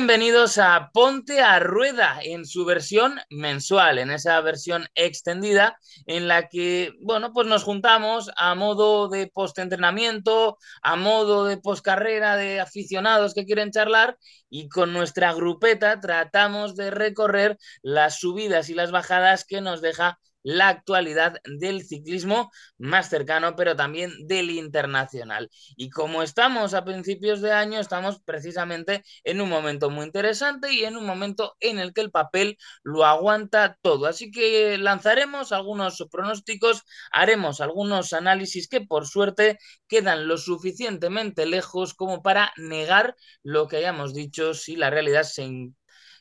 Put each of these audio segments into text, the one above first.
Bienvenidos a Ponte a Rueda en su versión mensual, en esa versión extendida en la que, bueno, pues nos juntamos a modo de postentrenamiento, a modo de postcarrera de aficionados que quieren charlar y con nuestra grupeta tratamos de recorrer las subidas y las bajadas que nos deja la actualidad del ciclismo más cercano, pero también del internacional. Y como estamos a principios de año, estamos precisamente en un momento muy interesante y en un momento en el que el papel lo aguanta todo. Así que lanzaremos algunos pronósticos, haremos algunos análisis que por suerte quedan lo suficientemente lejos como para negar lo que hayamos dicho si la realidad se,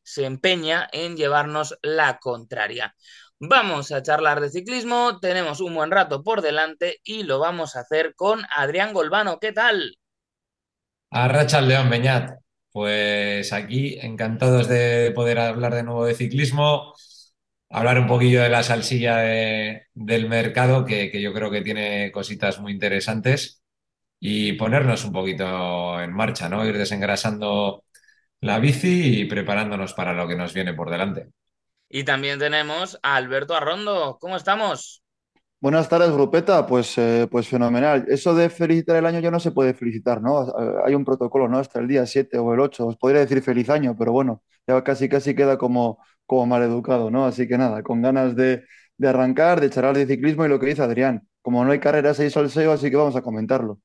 se empeña en llevarnos la contraria. Vamos a charlar de ciclismo, tenemos un buen rato por delante y lo vamos a hacer con Adrián Golbano. ¿Qué tal? Arracha León Beñat. Pues aquí encantados de poder hablar de nuevo de ciclismo, hablar un poquillo de la salsilla de- del mercado, que, que yo creo que tiene cositas muy interesantes, y ponernos un poquito en marcha, ¿no? Ir desengrasando la bici y preparándonos para lo que nos viene por delante. Y también tenemos a Alberto Arrondo. ¿Cómo estamos? Buenas tardes, grupeta. Pues, eh, pues fenomenal. Eso de felicitar el año ya no se puede felicitar, ¿no? Eh, Hay un protocolo, ¿no? Hasta el día 7 o el 8. Os podría decir feliz año, pero bueno, ya casi casi queda como, como mal educado, ¿no? Así que nada, con ganas de, de arrancar, de charlar de ciclismo y lo que dice Adrián. Como no hay carreras, hay salseo, así que vamos a comentarlo.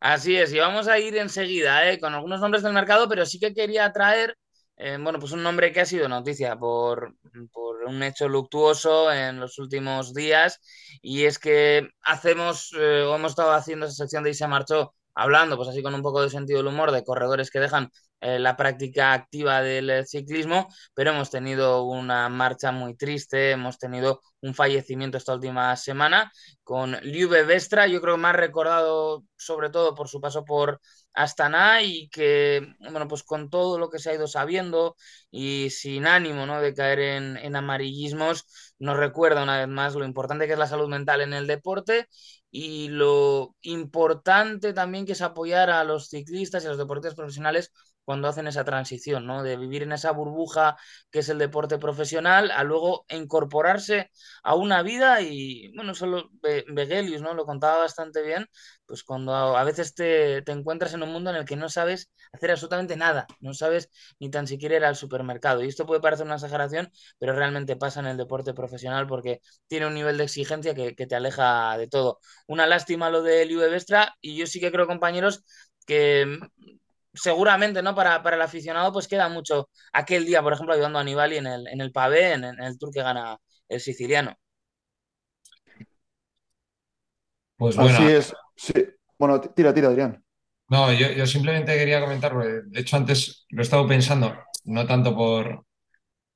Así es, y vamos a ir enseguida ¿eh? con algunos nombres del mercado, pero sí que quería traer, eh, bueno, pues un nombre que ha sido noticia por, por un hecho luctuoso en los últimos días, y es que hacemos, eh, o hemos estado haciendo esa sección de se marchó, hablando, pues así con un poco de sentido del humor, de corredores que dejan eh, la práctica activa del eh, ciclismo, pero hemos tenido una marcha muy triste, hemos tenido un fallecimiento esta última semana con Liube Vestra, yo creo más recordado sobre todo por su paso por Astana y que, bueno, pues con todo lo que se ha ido sabiendo y sin ánimo, ¿no? de caer en, en amarillismos, nos recuerda una vez más lo importante que es la salud mental en el deporte y lo importante también que es apoyar a los ciclistas y a los deportistas profesionales cuando hacen esa transición, ¿no? De vivir en esa burbuja que es el deporte profesional a luego incorporarse a una vida y, bueno, solo Vegelius, ¿no? Lo contaba bastante bien, pues cuando a, a veces te, te, encuentras en un mundo en el que no sabes hacer absolutamente nada, no sabes ni tan siquiera ir al supermercado. Y esto puede parecer una exageración, pero realmente pasa en el deporte profesional porque tiene un nivel de exigencia que, que te aleja de todo. Una lástima lo de Liu Vestra y yo sí que creo, compañeros, que seguramente, ¿no? Para, para, el aficionado, pues queda mucho aquel día, por ejemplo, ayudando a Nibali en el, en el pavé, en, en el tour que gana el siciliano. Pues bueno, Así es. Sí. Bueno, tira, tira, Adrián. no, yo, yo simplemente quería comentar, porque de hecho antes lo he estado pensando, no tanto por,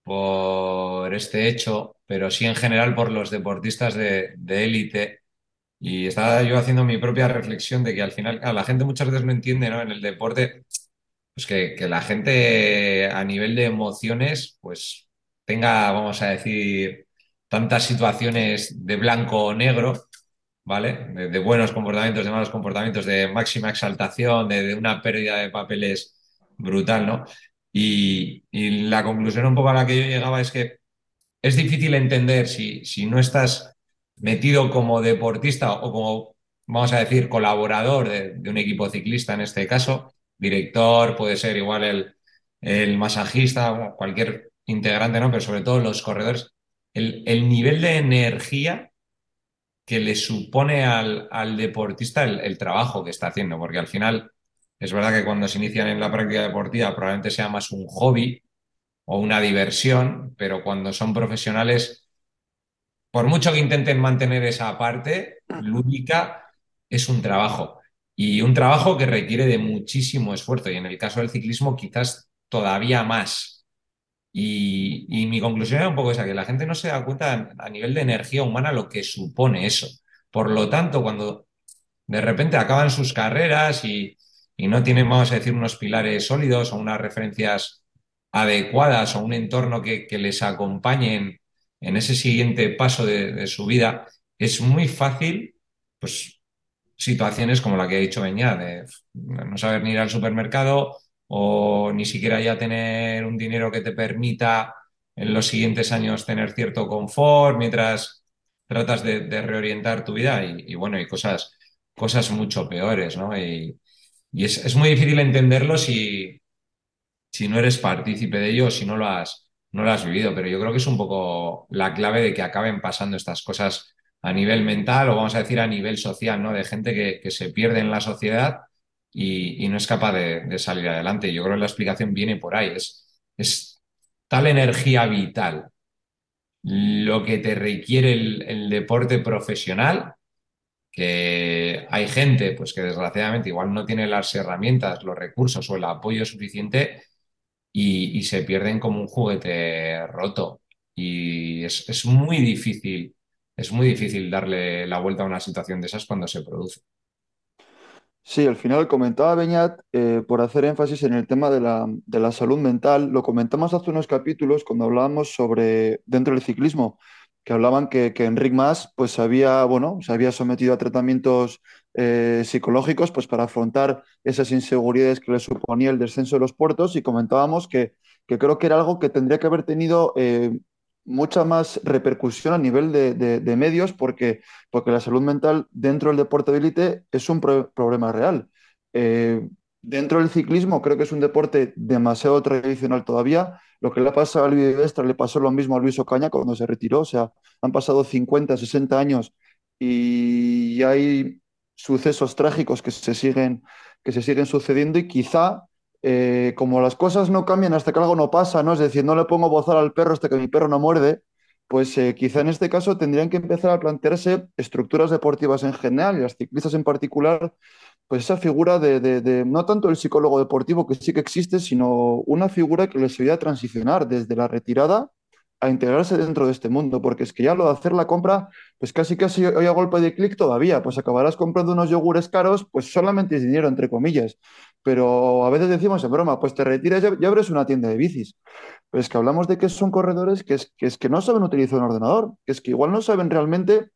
por este hecho, pero sí en general por los deportistas de, de élite. Y estaba yo haciendo mi propia reflexión de que al final, claro, la gente muchas veces no entiende, ¿no? En el deporte, pues que, que la gente a nivel de emociones, pues tenga, vamos a decir, tantas situaciones de blanco o negro, ¿vale? De, buenos comportamientos, de malos comportamientos, de máxima exaltación, de, una pérdida de papeles brutal, ¿no? Y, la conclusión un poco a la que yo llegaba es que es difícil entender si, si no estás metido como deportista o como, vamos a decir, colaborador de un equipo ciclista en este caso, director, puede ser igual el, el masajista, cualquier integrante, ¿no? Pero sobre todo los corredores, el, el nivel de energía que le supone al, al deportista el, el, trabajo que está haciendo, porque al final es verdad que cuando se inician en la práctica deportiva probablemente sea más un hobby o una diversión, pero cuando son profesionales por mucho que intenten mantener esa parte lúdica, es un trabajo. Y un trabajo que requiere de muchísimo esfuerzo. Y en el caso del ciclismo, quizás todavía más. Y, y mi conclusión era un poco esa, que la gente no se da cuenta a nivel de energía humana lo que supone eso. Por lo tanto, cuando de repente acaban sus carreras y, y no tienen, vamos a decir, unos pilares sólidos o unas referencias adecuadas o un entorno que, que les acompañen en ese siguiente paso de, de, su vida, es muy fácil, pues, situaciones como la que ha dicho Beñat, de no saber ni ir al supermercado, o ni siquiera ya tener un dinero que te permita en los siguientes años tener cierto confort mientras tratas de, reorientar tu vida y, bueno, y cosas, cosas mucho peores, ¿no? Y, es, es, muy difícil entenderlo si, si no eres partícipe de ello si no lo has, no lo has vivido, pero yo creo que es un poco la clave de que acaben pasando estas cosas a nivel mental o vamos a decir a nivel social, ¿no? De gente que, que se pierde en la sociedad y, y no es capaz de, salir adelante. Yo creo que la explicación viene por ahí. Es, es tal energía vital lo que te requiere el, el, deporte profesional que hay gente pues que desgraciadamente igual no tiene las herramientas, los recursos o el apoyo suficiente y, y se pierden como un juguete roto. Y es, es muy difícil es muy difícil darle la vuelta a una situación de esas cuando se produce. Sí, al final comentaba Beñat, eh, por hacer énfasis en el tema de la, de la, salud mental, lo comentamos hace unos capítulos cuando hablábamos sobre dentro del ciclismo, que hablaban que, que Enric Mas pues había, bueno, se había sometido a tratamientos eh, psicológicos pues para afrontar esas inseguridades que le suponía el descenso de los puertos y comentábamos que, que creo que era algo que tendría que haber tenido eh, mucha más repercusión a nivel de, de, medios porque, porque la salud mental dentro del deporte de élite es un pro problema real. Eh, dentro del ciclismo creo que es un deporte demasiado tradicional todavía. Lo que le ha pasado a Luis Vestra le pasó lo mismo a Luis Ocaña cuando se retiró. O sea, han pasado 50, 60 años y hay sucesos trágicos que se siguen, que se siguen sucediendo y quizá eh, como las cosas no cambian hasta que algo no pasa, ¿no? Es decir, no le pongo bozar al perro hasta que mi perro no muerde, pues eh, quizá en este caso tendrían que empezar a plantearse estructuras deportivas en general y las ciclistas en particular, pues esa figura de, de, no tanto el psicólogo deportivo que sí que existe, sino una figura que les ayude a transicionar desde la retirada a integrarse dentro de este mundo, porque es que ya lo de hacer la compra, pues casi casi hoy a golpe de clic todavía, pues acabarás comprando unos yogures caros, pues solamente es dinero, entre comillas, pero a veces decimos en broma, pues te retiras y abres una tienda de bicis. Pero es que hablamos de que son corredores que es, que es que no saben utilizar un ordenador, que es que igual no saben realmente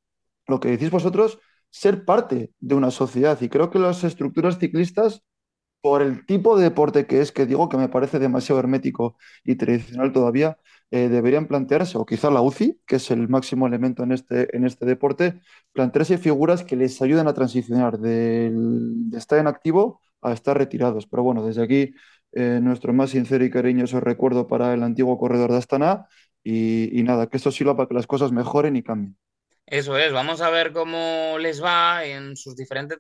lo que decís vosotros, ser parte de una sociedad. Y creo que las estructuras ciclistas, por el tipo de deporte que es, que digo que me parece demasiado hermético y tradicional todavía, eh, deberían plantearse, o quizá la UCI, que es el máximo elemento en este, en este deporte, plantearse figuras que les ayuden a transicionar del, de estar en activo a estar retirados. Pero bueno, desde aquí eh, nuestro más sincero y cariñoso recuerdo para el antiguo corredor de Astana y, y nada, que esto sirva para que las cosas mejoren y cambien. Eso es, vamos a ver cómo les va en sus diferentes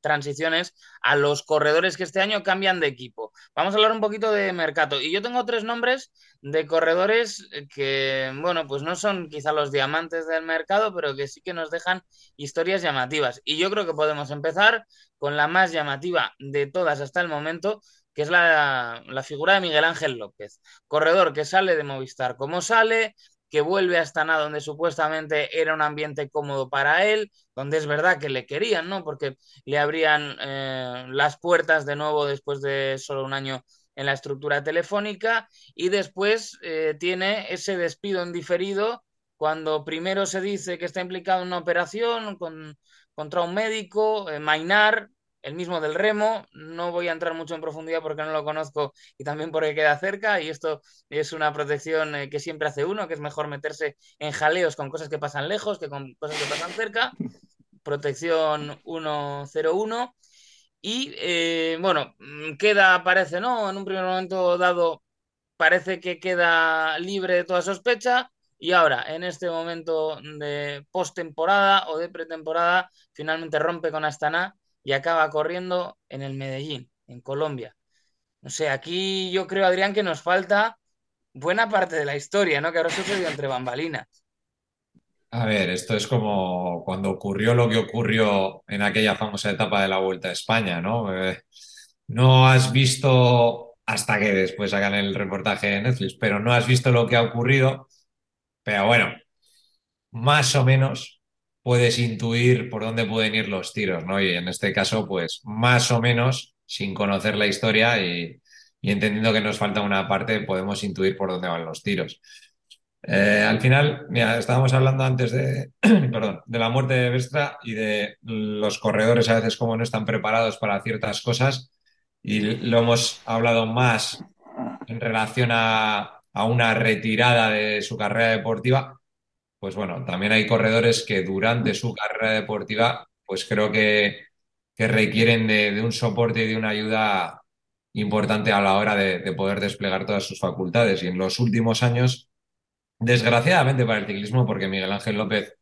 transiciones a los corredores que este año cambian de equipo. Vamos a hablar un poquito de mercado. Y yo tengo tres nombres de corredores que, bueno, pues no son quizá los diamantes del mercado, pero que sí que nos dejan historias llamativas. Y yo creo que podemos empezar con la más llamativa de todas hasta el momento, que es la, figura de Miguel Ángel López. Corredor que sale de Movistar como sale, que vuelve a Astana donde supuestamente era un ambiente cómodo para él, donde es verdad que le querían, ¿no? Porque le abrían eh, las puertas de nuevo después de solo un año en la estructura telefónica y después eh, tiene ese despido en diferido cuando primero se dice que está implicado en una operación con, contra un médico, eh, Mainar, el mismo del remo. No voy a entrar mucho en profundidad porque no lo conozco y también porque queda cerca. Y esto es una protección eh, que siempre hace uno, que es mejor meterse en jaleos con cosas que pasan lejos que con cosas que pasan cerca. Protección 101. Y eh, bueno, mm, queda, parece, ¿no? En un primer momento dado, parece que queda libre de toda sospecha. Y ahora, en este momento de postemporada o de pretemporada, finalmente rompe con Astana y acaba corriendo en el Medellín, en Colombia. No sé, aquí yo creo, Adrián, que nos falta buena parte de la historia, ¿no? Que ahora sucedió entre bambalinas. A ver, esto es como cuando ocurrió lo que ocurrió en aquella famosa etapa de la Vuelta a España, ¿no? Eh, no has visto, hasta que después hagan el reportaje de Netflix, pero no has visto lo que ha ocurrido, pero bueno, más o menos puedes intuir por dónde pueden ir los tiros, ¿no? Y en este caso, pues más o menos, sin conocer la historia y, entendiendo que nos falta una parte, podemos intuir por dónde van los tiros. Eh, al final, mira, estábamos hablando antes de, perdón, de la muerte de Vestra y de los corredores a veces como no están preparados para ciertas cosas. y lo hemos hablado más en relación a, a una retirada de su carrera deportiva, pues bueno, también hay corredores que durante su carrera deportiva, pues creo que, que requieren de, un soporte y de una ayuda importante a la hora de, de, poder desplegar todas sus facultades. Y en los últimos años, desgraciadamente para el ciclismo, porque Miguel Ángel López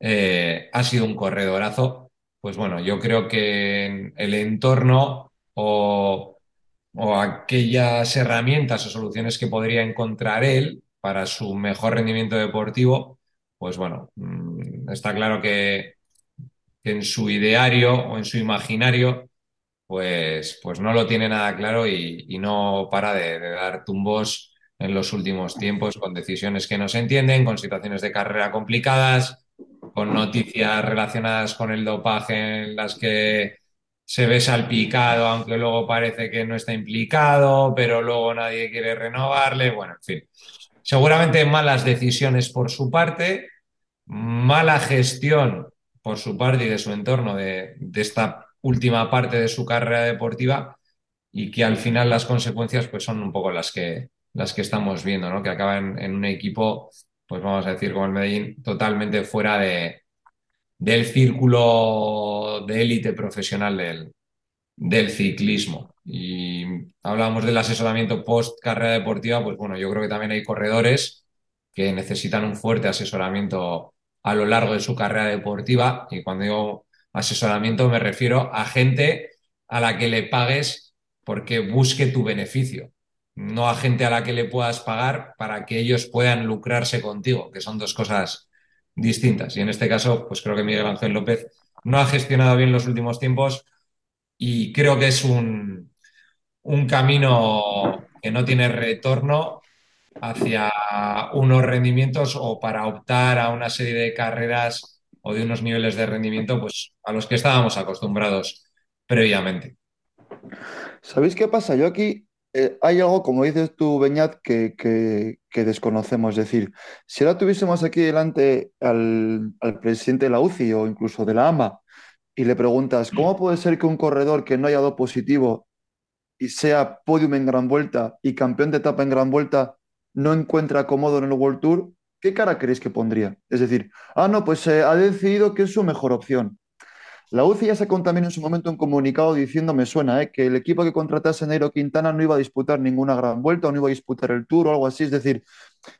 eh, ha sido un corredorazo, pues bueno, yo creo que el entorno o, o aquellas herramientas o soluciones que podría encontrar él para su mejor rendimiento deportivo, pues bueno, mm, está claro que, en su ideario o en su imaginario, pues, pues no lo tiene nada claro y, y no para de, de, dar tumbos en los últimos tiempos con decisiones que no se entienden, con situaciones de carrera complicadas, con noticias relacionadas con el dopaje en las que se ve salpicado, aunque luego parece que no está implicado, pero luego nadie quiere renovarle. Bueno, en fin. Seguramente malas decisiones por su parte, mala gestión por su parte y de su entorno de, esta última parte de su carrera deportiva y que al final las consecuencias pues son un poco las que, las que estamos viendo, ¿no? Que acaban en un equipo, pues vamos a decir, como el Medellín, totalmente fuera de, del círculo de élite profesional del, del, ciclismo. Y hablábamos del asesoramiento post carrera deportiva, pues bueno, yo creo que también hay corredores que necesitan un fuerte asesoramiento a lo largo de su carrera deportiva. Y cuando digo asesoramiento me refiero a gente a la que le pagues porque busque tu beneficio, no a gente a la que le puedas pagar para que ellos puedan lucrarse contigo, que son dos cosas distintas. Y en este caso, pues creo que Miguel Ángel López no ha gestionado bien los últimos tiempos y creo que es un, un camino que no tiene retorno hacia unos rendimientos o para optar a una serie de carreras o de unos niveles de rendimiento pues a los que estábamos acostumbrados previamente. ¿Sabéis qué pasa? Yo aquí eh, hay algo, como dices tú, Beñat, que, que, que, desconocemos. Es decir, si ahora tuviésemos aquí delante al, al, presidente de la UCI o incluso de la AMA y le preguntas, ¿cómo puede ser que un corredor que no haya dado positivo y sea podium en gran vuelta y campeón de etapa en gran vuelta no encuentra cómodo en el World Tour? ¿Qué cara creéis que pondría? Es decir, ah, no, pues eh, ha decidido que es su mejor opción. La UCI ya se contaminó en su momento un comunicado diciendo, me suena, ¿eh? que el equipo que contratase Nairo Quintana no iba a disputar ninguna gran vuelta o no iba a disputar el Tour o algo así. Es decir,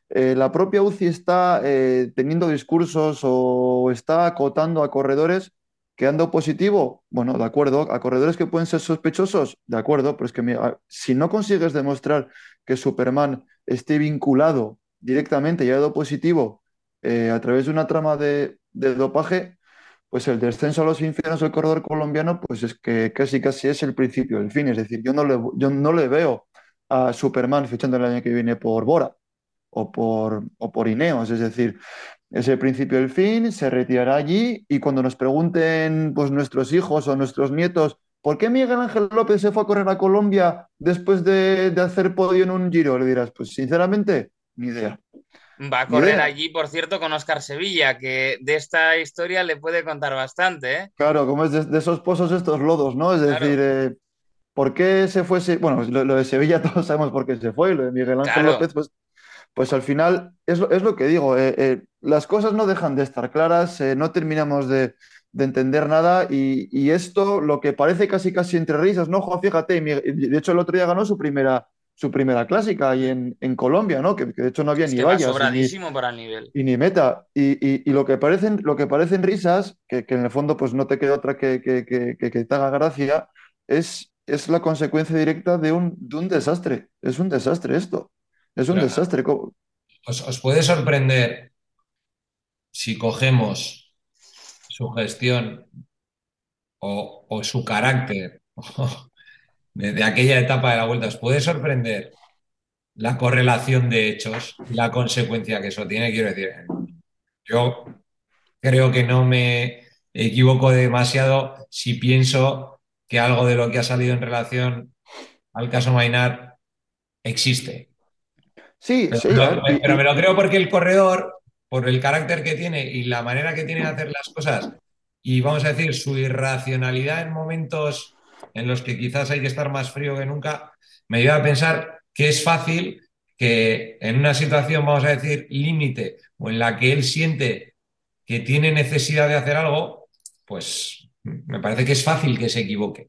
eh, la propia UCI está eh, teniendo discursos o está acotando a corredores que han positivo. Bueno, de acuerdo. A corredores que pueden ser sospechosos, de acuerdo. Pero es que si no consigues demostrar que Superman esté vinculado directamente y ha dado positivo eh, a través de una trama de, de dopaje, pues el descenso a los infiernos del corredor colombiano, pues es que casi casi es el principio del fin. Es decir, yo no le, yo no le veo a Superman fichando el año que viene por Bora o por, o por Ineos. Es decir, es el principio del fin, se retirará allí y cuando nos pregunten pues, nuestros hijos o nuestros nietos, ¿por qué Miguel Ángel López se fue a correr a Colombia después de, de hacer podio en un giro? Le dirás, pues sinceramente, ni idea. Va a correr allí, por cierto, con Oscar Sevilla, que de esta historia le puede contar bastante. ¿eh? Claro, como es de, de, esos pozos, estos lodos, ¿no? Es claro. decir, eh, ¿por qué se fue? Bueno, lo, lo, de Sevilla todos sabemos por qué se fue, lo de Miguel Ángel claro. López, pues, pues al final es lo, es lo que digo, eh, eh, las cosas no dejan de estar claras, eh, no terminamos de, de entender nada y, y, esto, lo que parece casi casi entre risas, ¿no? Jo, fíjate, de hecho el otro día ganó su primera su primera clásica ahí en, en Colombia, ¿no? Que, que, de hecho no había es ni vallas. sobradísimo ni, para el nivel. Y ni meta. Y, y, y, lo, que parecen, lo que parecen risas, que, que en el fondo pues no te queda otra que, que, que te haga gracia, es, es la consecuencia directa de un, de un desastre. Es un desastre esto. Es un Pero, desastre. Os, os puede sorprender si cogemos su gestión o, o su carácter de, de, aquella etapa de la vuelta, ¿os puede sorprender la correlación de hechos y la consecuencia que eso tiene? Quiero decir, yo creo que no me equivoco demasiado si pienso que algo de lo que ha salido en relación al caso Mainar existe. Sí, pero, sí. Pero, pero me lo creo porque el corredor, por el carácter que tiene y la manera que tiene de hacer las cosas, y vamos a decir, su irracionalidad en momentos en los que quizás hay que estar más frío que nunca, me lleva a pensar que es fácil que en una situación, vamos a decir, límite o en la que él siente que tiene necesidad de hacer algo, pues me parece que es fácil que se equivoque.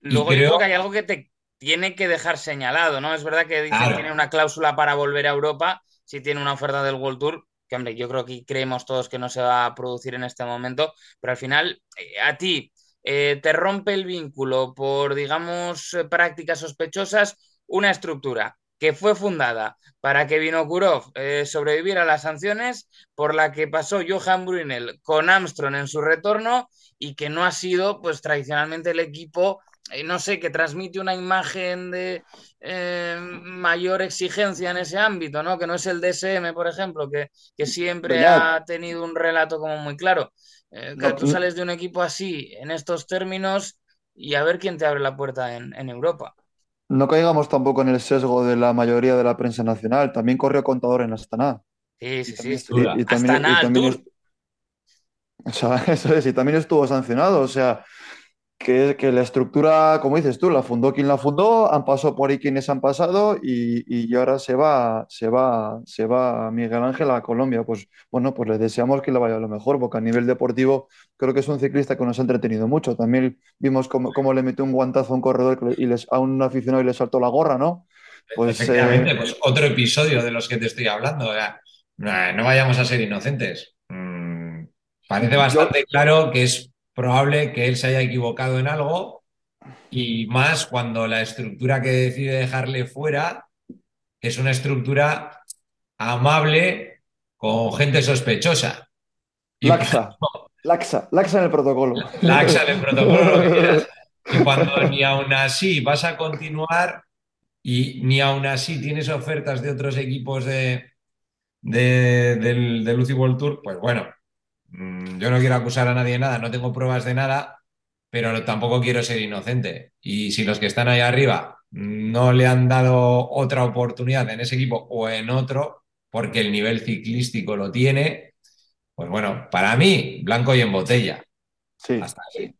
Luego yo creo que hay algo que te tiene que dejar señalado, ¿no? Es verdad que dice que tiene una cláusula para volver a Europa si tiene una oferta del World Tour, que hombre, yo creo que creemos todos que no se va a producir en este momento, pero al final eh, a ti eh, te rompe el vínculo por, digamos, eh, prácticas sospechosas, una estructura que fue fundada para que Vinokurov eh, sobreviviera a las sanciones, por la que pasó Johan Brunel con Armstrong en su retorno y que no ha sido, pues tradicionalmente el equipo, no sé, que transmite una imagen de eh, mayor exigencia en ese ámbito, ¿no? Que no es el DSM, por ejemplo, que, que siempre ha tenido un relato como muy claro. que tú sales de un equipo así, en estos términos, y a ver quién te abre la puerta en, en Europa. No caigamos tampoco en el sesgo de la mayoría de la prensa nacional. También corrió contador en Astana. Sí, sí, sí. Y, también, o sea, eso es, y también estuvo sancionado. O sea, que, que, la estructura, como dices tú, la fundó quien la fundó, han pasado por ahí quienes han pasado y, y, ahora se va, se va, se va Miguel Ángel a Colombia. Pues bueno, pues le deseamos que le vaya lo mejor, porque a nivel deportivo creo que es un ciclista que nos ha entretenido mucho. También vimos cómo, cómo le metió un guantazo a un corredor y les, a un aficionado y le saltó la gorra, ¿no? Pues, Efectivamente, eh, pues otro episodio de los que te estoy hablando. no vayamos a ser inocentes. Mm, parece bastante claro que es probable que él se haya equivocado en algo y más cuando la estructura que decide dejarle fuera es una estructura amable con gente sospechosa. laxa, laxa, laxa en el protocolo. Laxa en el protocolo, Y cuando ni aún así vas a continuar y ni aún así tienes ofertas de otros equipos de, del, del UCI World Tour, pues bueno, yo no quiero acusar a nadie de nada, no tengo pruebas de nada, pero tampoco quiero ser inocente. Y si los que están ahí arriba no le han dado otra oportunidad en ese equipo o en otro, porque el nivel ciclístico lo tiene, pues bueno, para mí, blanco y en botella. Sí. Hasta así.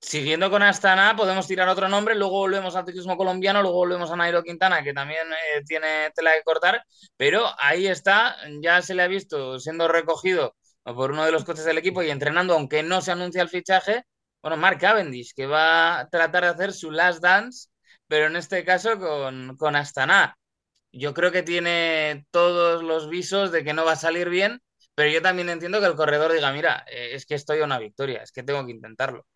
Siguiendo con Astana, podemos tirar otro nombre, luego volvemos al ciclismo colombiano, luego volvemos a Nairo Quintana, que también eh, tiene tela que cortar, pero ahí está, ya se le ha visto siendo recogido por uno de los coches del equipo y entrenando, aunque no se anuncia el fichaje, bueno, Mark Cavendish, que va a tratar de hacer su last dance, pero en este caso con, con Astana. Yo creo que tiene todos los visos de que no va a salir bien, pero yo también entiendo que el corredor diga, mira, eh, es que estoy a una victoria, es que tengo que intentarlo.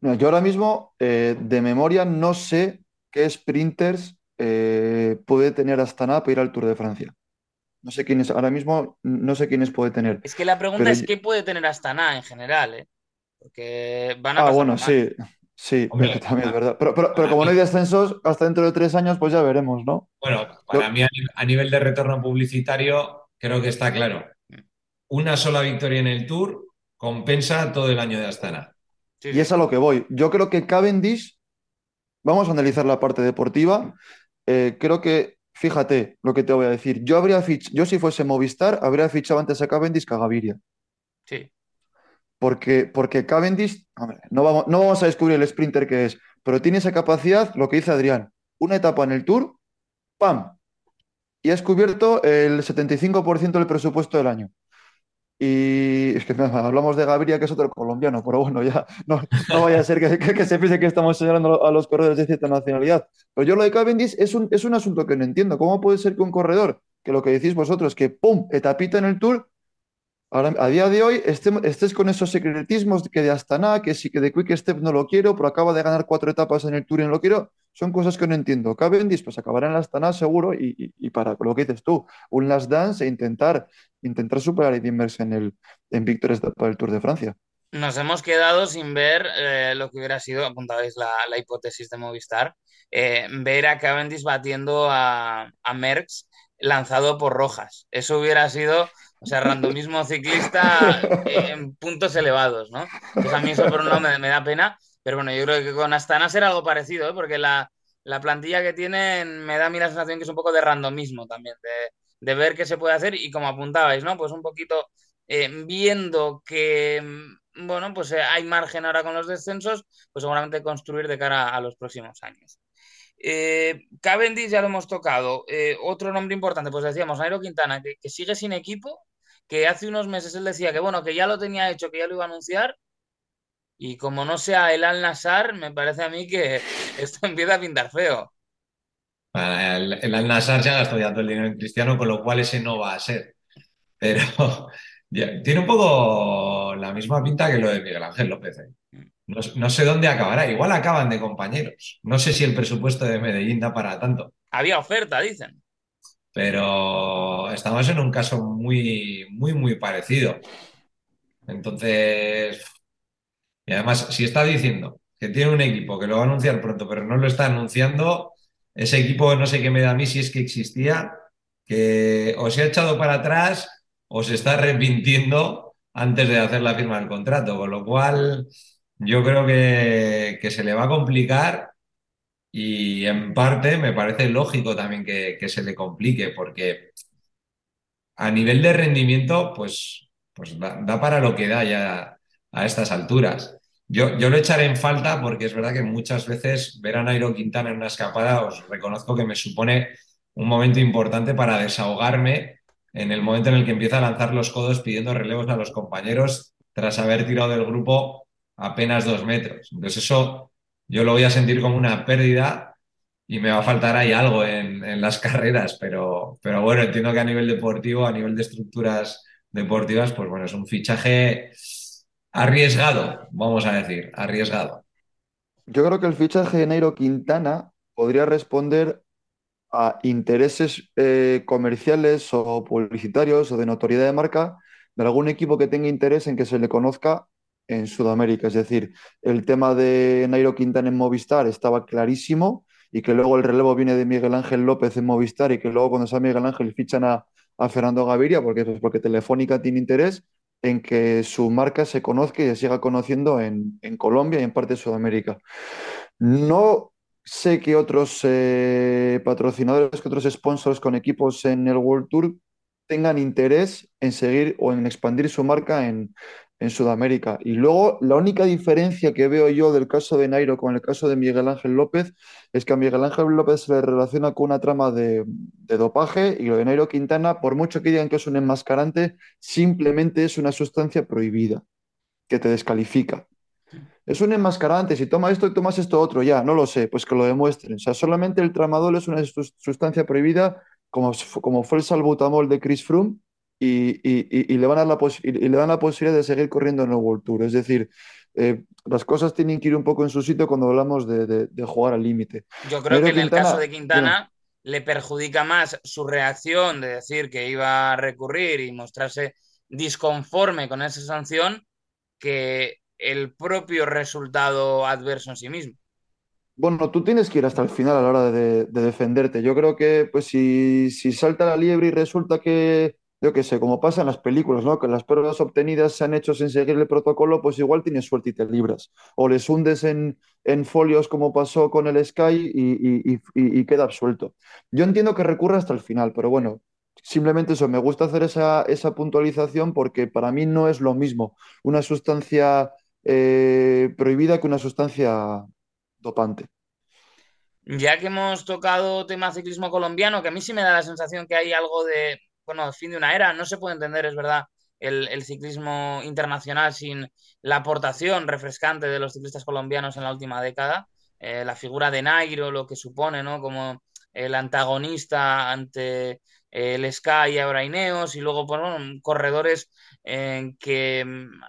yo ahora mismo, eh, de memoria, no sé qué sprinters eh, puede tener Astana para ir al Tour de Francia. No sé quiénes, ahora mismo no sé quiénes puede tener. Es que la pregunta es qué puede tener Astana en general, ¿eh? Porque van a Ah, bueno, sí, sí, también es verdad. Pero, como no hay descensos, hasta dentro de tres años, pues ya veremos, ¿no? Bueno, para mí a nivel de retorno publicitario, creo que está claro. Una sola victoria en el Tour compensa todo el año de Astana. y es a lo que voy. Yo creo que Cavendish, vamos a analizar la parte deportiva. Eh, creo que Fíjate lo que te voy a decir. Yo habría yo si fuese Movistar, habría fichado antes a Cavendish que a Gaviria. Sí. Porque, porque Cavendish, no, vamos, no vamos a descubrir el sprinter que es, pero tiene esa capacidad, lo que dice Adrián, una etapa en el Tour, ¡pam! Y has cubierto el 75% del presupuesto del año. Y es que hablamos de Gaviria, que es otro colombiano, pero bueno, ya no, vaya a ser que, se piense que estamos señalando a los corredores de cierta nacionalidad. Pero yo lo de Cavendish es un, es un asunto que no entiendo. ¿Cómo puede ser que un corredor, que lo que decís vosotros, que pum, etapita en el Tour, ahora, a día de hoy estés con esos secretismos que de Astana, que sí que de Quick Step no lo quiero, pero acaba de ganar cuatro etapas en el Tour y no lo quiero? Son cosas que no entiendo. Cavendish, pues acabará en la Astana seguro y, y, para lo que dices tú, un last dance e intentar intentar superar a Eddy en, el, en victorias para el Tour de Francia. Nos hemos quedado sin ver eh, lo que hubiera sido, apuntabais la, la hipótesis de Movistar, eh, ver a Cavendish batiendo a, a Merckx lanzado por Rojas. Eso hubiera sido, o sea, randomismo ciclista en puntos elevados, ¿no? Pues a mí eso por un lado me, da pena, pero bueno, yo creo que con Astana será algo parecido, ¿eh? porque la, la plantilla que tienen me da a mí la sensación que es un poco de randomismo también, de, de ver qué se puede hacer y como apuntabais, ¿no? Pues un poquito eh, viendo que mm, bueno, pues eh, hay margen ahora con los descensos, pues seguramente construir de cara a los próximos años. Eh, Cavendish ya lo hemos tocado. Otro nombre importante, pues decíamos, Nairo Quintana, que, que, sigue sin equipo, que hace unos meses él decía que bueno, que ya lo tenía hecho, que ya lo iba a anunciar. Y como no sea el Al Nassar, me parece a mí que esto empieza a pintar feo. El, el Al Nassar se ha gastado ya todo el dinero en Cristiano, con lo cual ese no va a ser. Pero ya, tiene un poco la misma pinta que lo de Miguel Ángel López. ¿eh? No, no, sé dónde acabará. Igual acaban de compañeros. No sé si el presupuesto de Medellín da para tanto. Había oferta, dicen. Pero estamos en un caso muy, muy, muy parecido. Entonces, y además, si está diciendo que tiene un equipo que lo va a anunciar pronto, pero no lo está anunciando, ese equipo no sé qué me da a mí si es que existía, que o se ha echado para atrás o se está arrepintiendo antes de hacer la firma del contrato, con lo cual yo creo que, que se le va a complicar y en parte me parece lógico también que, que, se le complique, porque a nivel de rendimiento, pues, pues da, da, para lo que da ya a estas alturas. Yo, yo lo echaré en falta porque es verdad que muchas veces ver a Nairo Quintana en una escapada, os reconozco que me supone un momento importante para desahogarme en el momento en el que empieza a lanzar los codos pidiendo relevos a los compañeros tras haber tirado del grupo apenas dos metros. Entonces eso yo lo voy a sentir como una pérdida y me va a faltar ahí algo en, las carreras, pero, pero bueno, entiendo que a nivel deportivo, a nivel de estructuras deportivas, pues bueno, es un fichaje arriesgado, vamos a decir, arriesgado. Yo creo que el fichaje de Nairo Quintana podría responder a intereses eh, comerciales o publicitarios o de notoriedad de marca de algún equipo que tenga interés en que se le conozca en Sudamérica. Es decir, el tema de Nairo Quintana en Movistar estaba clarísimo y que luego el relevo viene de Miguel Ángel López en Movistar y que luego cuando sea Miguel Ángel fichan a, Fernando Gaviria porque, porque Telefónica tiene interés en que su marca se conozca y se siga conociendo en, en Colombia y en parte de Sudamérica. No sé que otros eh, patrocinadores, que otros sponsors con equipos en el World Tour tengan interés en seguir o en expandir su marca en, en Sudamérica. Y luego la única diferencia que veo yo del caso de Nairo con el caso de Miguel Ángel López es que a Miguel Ángel López se le relaciona con una trama de, dopaje y lo de Nairo Quintana, por mucho que digan que es un enmascarante, simplemente es una sustancia prohibida que te descalifica. Es un enmascarante, si toma esto y tomas esto otro, ya, no lo sé, pues que lo demuestren. O sea, solamente el tramadol es una sustancia prohibida, como, como fue el salbutamol de Chris Froome, y, y, y, le van a la y, le dan la posibilidad de seguir corriendo en el World Tour. Es decir, eh, las cosas tienen que ir un poco en su sitio cuando hablamos de, de, de jugar al límite. Yo creo Pero que en Quintana, el caso de Quintana bien. le perjudica más su reacción de decir que iba a recurrir y mostrarse disconforme con esa sanción que el propio resultado adverso en sí mismo. Bueno, tú tienes que ir hasta el final a la hora de, de defenderte. Yo creo que pues si, si salta la liebre y resulta que yo qué sé, como pasa en las películas, ¿no? Que las pruebas obtenidas se han hecho sin seguir el protocolo, pues igual tienes suerte y te libras. O les hundes en, en folios como pasó con el Sky y, y, queda absuelto. Yo entiendo que recurra hasta el final, pero bueno, simplemente eso, me gusta hacer esa, esa puntualización porque para mí no es lo mismo una sustancia eh, prohibida que una sustancia dopante. Ya que hemos tocado tema ciclismo colombiano, que a mí sí me da la sensación que hay algo de bueno, fin de una era. No se puede entender, es verdad, el, ciclismo internacional sin la aportación refrescante de los ciclistas colombianos en la última década. Eh, la figura de Nairo, lo que supone, ¿no? Como el antagonista ante el Sky y ahora Ineos, y luego, pues, bueno, corredores eh, que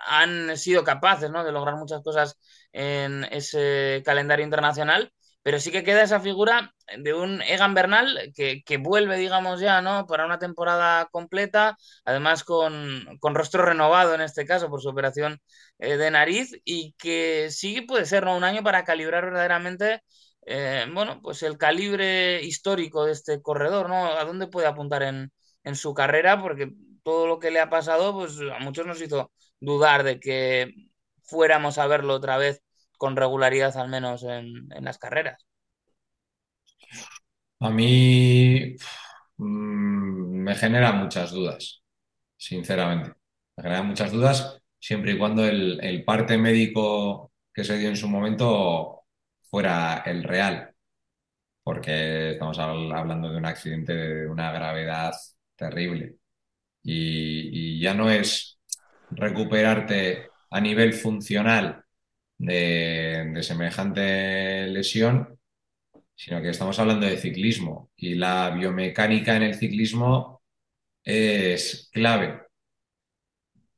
han sido capaces, ¿no? De lograr muchas cosas en ese calendario internacional pero sí que queda esa figura de un Egan Bernal que, que, vuelve, digamos ya, ¿no? Para una temporada completa, además con, con rostro renovado en este caso por su operación eh, de nariz y que sí puede ser, ¿no? Un año para calibrar verdaderamente, eh, bueno, pues el calibre histórico de este corredor, ¿no? A dónde puede apuntar en, en su carrera, porque todo lo que le ha pasado, pues a muchos nos hizo dudar de que fuéramos a verlo otra vez con regularidad al menos en, las carreras. A mí mmm, me genera muchas dudas, sinceramente. Me genera muchas dudas, siempre y cuando el, parte médico que se dio en su momento fuera el real, porque estamos hablando de un accidente de una gravedad terrible. Y, ya no es recuperarte a nivel funcional de, semejante lesión, sino que estamos hablando de ciclismo y la biomecánica en el ciclismo es clave.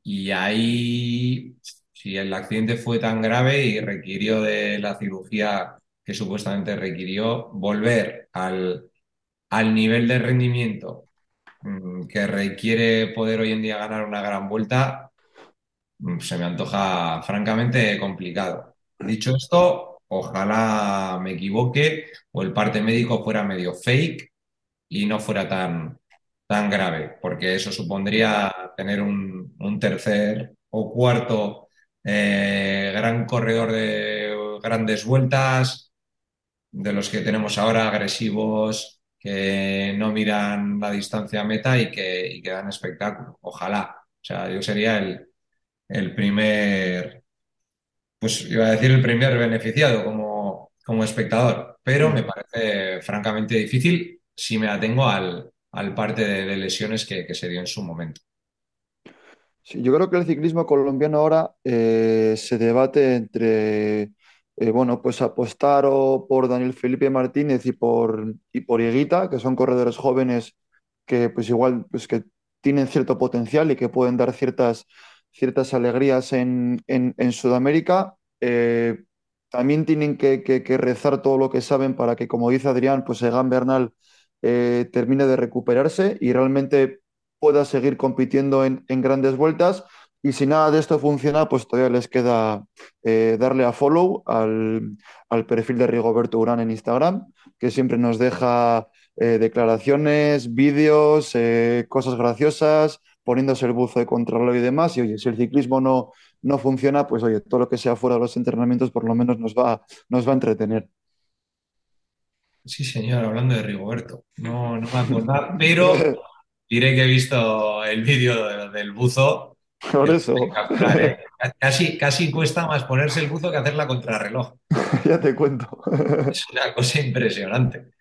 Y ahí, si el accidente fue tan grave y requirió de la cirugía que supuestamente requirió, volver al, al nivel de rendimiento mm, que requiere poder hoy en día ganar una gran vuelta, se me antoja francamente complicado. Dicho esto, ojalá me equivoque o el parte médico fuera medio fake y no fuera tan, tan grave, porque eso supondría tener un, tercer o cuarto eh, gran corredor de grandes vueltas, de los que tenemos ahora, agresivos, que no miran la distancia meta y que, y que dan espectáculo. Ojalá. O sea, yo sería el, el primer, pues iba a decir el primer beneficiado como, como espectador, pero me parece francamente difícil si me atengo al, al parte de, lesiones que, se dio en su momento. Sí, yo creo que el ciclismo colombiano ahora eh, se debate entre, eh, bueno, pues apostar o por Daniel Felipe Martínez y por, y por Higuita, que son corredores jóvenes que pues igual pues que tienen cierto potencial y que pueden dar ciertas, ciertas alegrías en, Sudamérica. Eh, también tienen que, rezar todo lo que saben para que, como dice Adrián, pues Egan Bernal eh, termine de recuperarse y realmente pueda seguir compitiendo en, grandes vueltas. Y si nada de esto funciona, pues todavía les queda eh, darle a follow al, perfil de Rigoberto Urán en Instagram, que siempre nos deja eh, declaraciones, vídeos, cosas graciosas, poniéndose el buzo de control y demás. Y oye, si el ciclismo no, no funciona, pues oye, todo lo que sea fuera de los entrenamientos por lo menos nos va, nos va a entretener. Sí, señor, hablando de Rigoberto. No, no me acuerdo, pero diré que he visto el vídeo del buzo. Por eso. ¿eh? Casi, casi cuesta más ponerse el buzo que hacer la contrarreloj. ya te cuento. es una cosa impresionante.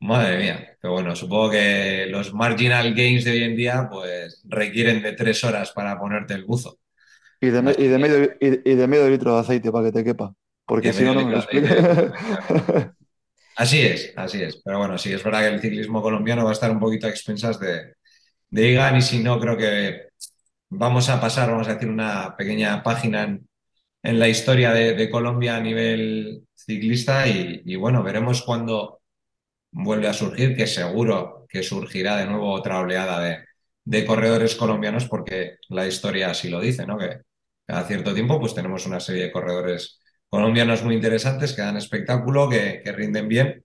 Madre mía. Pero bueno, supongo que los marginal gains de hoy en día pues requieren de tres horas para ponerte el buzo. Y de, medio, y, de medio litro de aceite para que te quepa. Porque si no, no me lo Así es, así es. Pero bueno, sí, es verdad que el ciclismo colombiano va a estar un poquito a expensas de, de IGAN y si no, creo que vamos a pasar, vamos a decir, una pequeña página en, la historia de, Colombia a nivel ciclista y, bueno, veremos cuándo vuelve a surgir, que seguro que surgirá de nuevo otra oleada de, de corredores colombianos porque la historia así lo dice, ¿no? Que cada cierto tiempo pues tenemos una serie de corredores colombianos muy interesantes que dan espectáculo, que, rinden bien.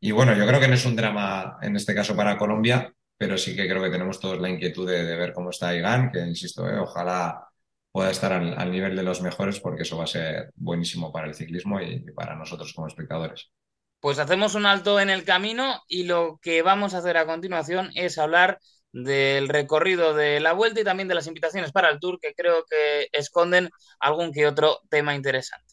Y bueno, yo creo que no es un drama en este caso para Colombia, pero sí que creo que tenemos todos la inquietud de, ver cómo está Igan, que insisto, eh, ojalá pueda estar al, nivel de los mejores porque eso va a ser buenísimo para el ciclismo y, para nosotros como espectadores. Pues hacemos un alto en el camino y lo que vamos a hacer a continuación es hablar del recorrido de la vuelta y también de las invitaciones para el tour que creo que esconden algún que otro tema interesante.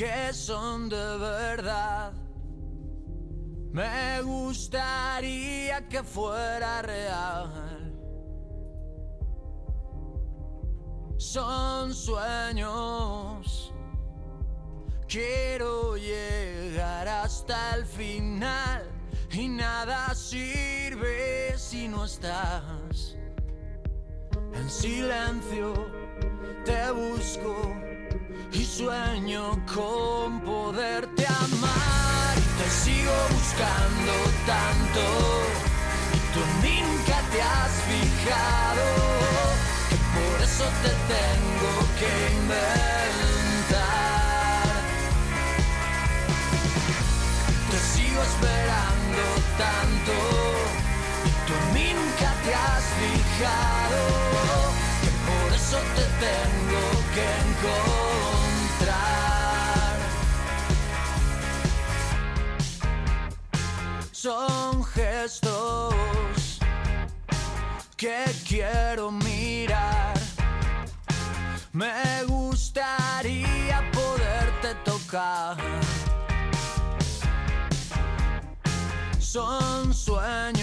Que son de verdad. Me gustaría que fuera real. Son sueños. Quiero llegar hasta el final y nada sirve si no estás en silencio te busco y sueño con poderte amar. Te sigo buscando tanto y tú nunca te has fijado que por eso te tengo que inventar. Te sigo esperando tanto y tú nunca te has fijado que por eso te tengo que encontrar. Son gestos que quiero mirar. Me gustaría poderte tocar. Son sueños.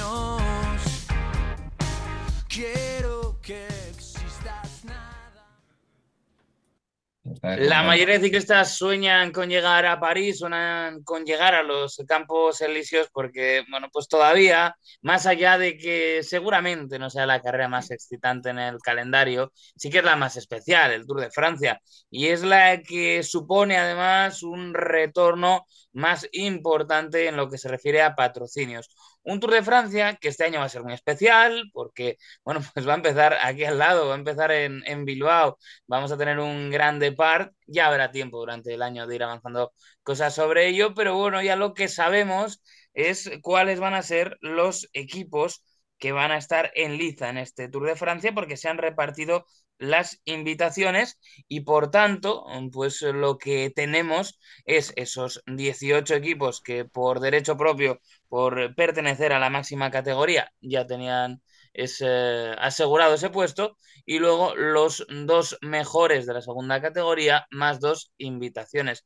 La mayoría de ciclistas sueñan con llegar a París, sueñan con llegar a los campos elíseos porque, bueno, pues todavía, más allá de que seguramente no sea la carrera más excitante en el calendario, sí que es la más especial, el Tour de Francia, y es la que supone además un retorno más importante en lo que se refiere a patrocinios. Un Tour de Francia que este año va a ser muy especial porque, bueno, pues va a empezar aquí al lado, va a empezar en, en Bilbao, vamos a tener un gran depart, ya habrá tiempo durante el año de ir avanzando cosas sobre ello, pero bueno, ya lo que sabemos es cuáles van a ser los equipos que van a estar en liza en este Tour de Francia porque se han repartido las invitaciones y por tanto, pues lo que tenemos es esos 18 equipos que por derecho propio, por pertenecer a la máxima categoría, ya tenían ese, asegurado ese puesto y luego los dos mejores de la segunda categoría más dos invitaciones.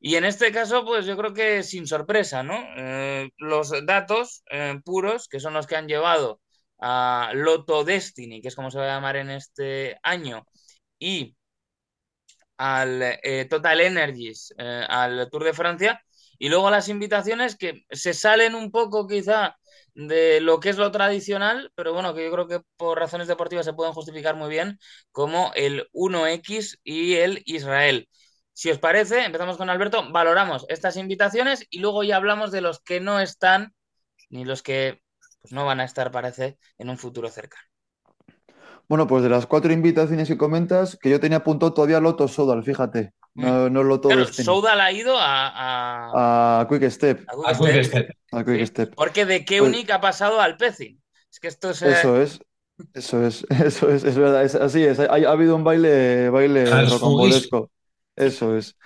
Y en este caso, pues yo creo que sin sorpresa, ¿no? Eh, los datos eh, puros, que son los que han llevado a Lotto Destiny, que es como se va a llamar en este año, y al eh, Total Energies, eh, al Tour de Francia, y luego las invitaciones que se salen un poco quizá de lo que es lo tradicional, pero bueno, que yo creo que por razones deportivas se pueden justificar muy bien, como el 1X y el Israel. Si os parece, empezamos con Alberto, valoramos estas invitaciones y luego ya hablamos de los que no están, ni los que pues, no van a estar, parece, en un futuro cercano. Bueno, pues de las cuatro invitaciones que comentas, que yo tenía apuntado todavía Lotto Sodal, fíjate. No, no Lotto Claro, Destiny. Soudal ha ido a, a, A Quick Step. a Quick Step, Step. A Quick sí, Step. porque de Keunig ha pasado al Pecin. Es que esto es... eh, Eso es, eso es, eso es, es verdad, es, así es. Ha, ha habido un baile, baile rocambolesco. Eso es.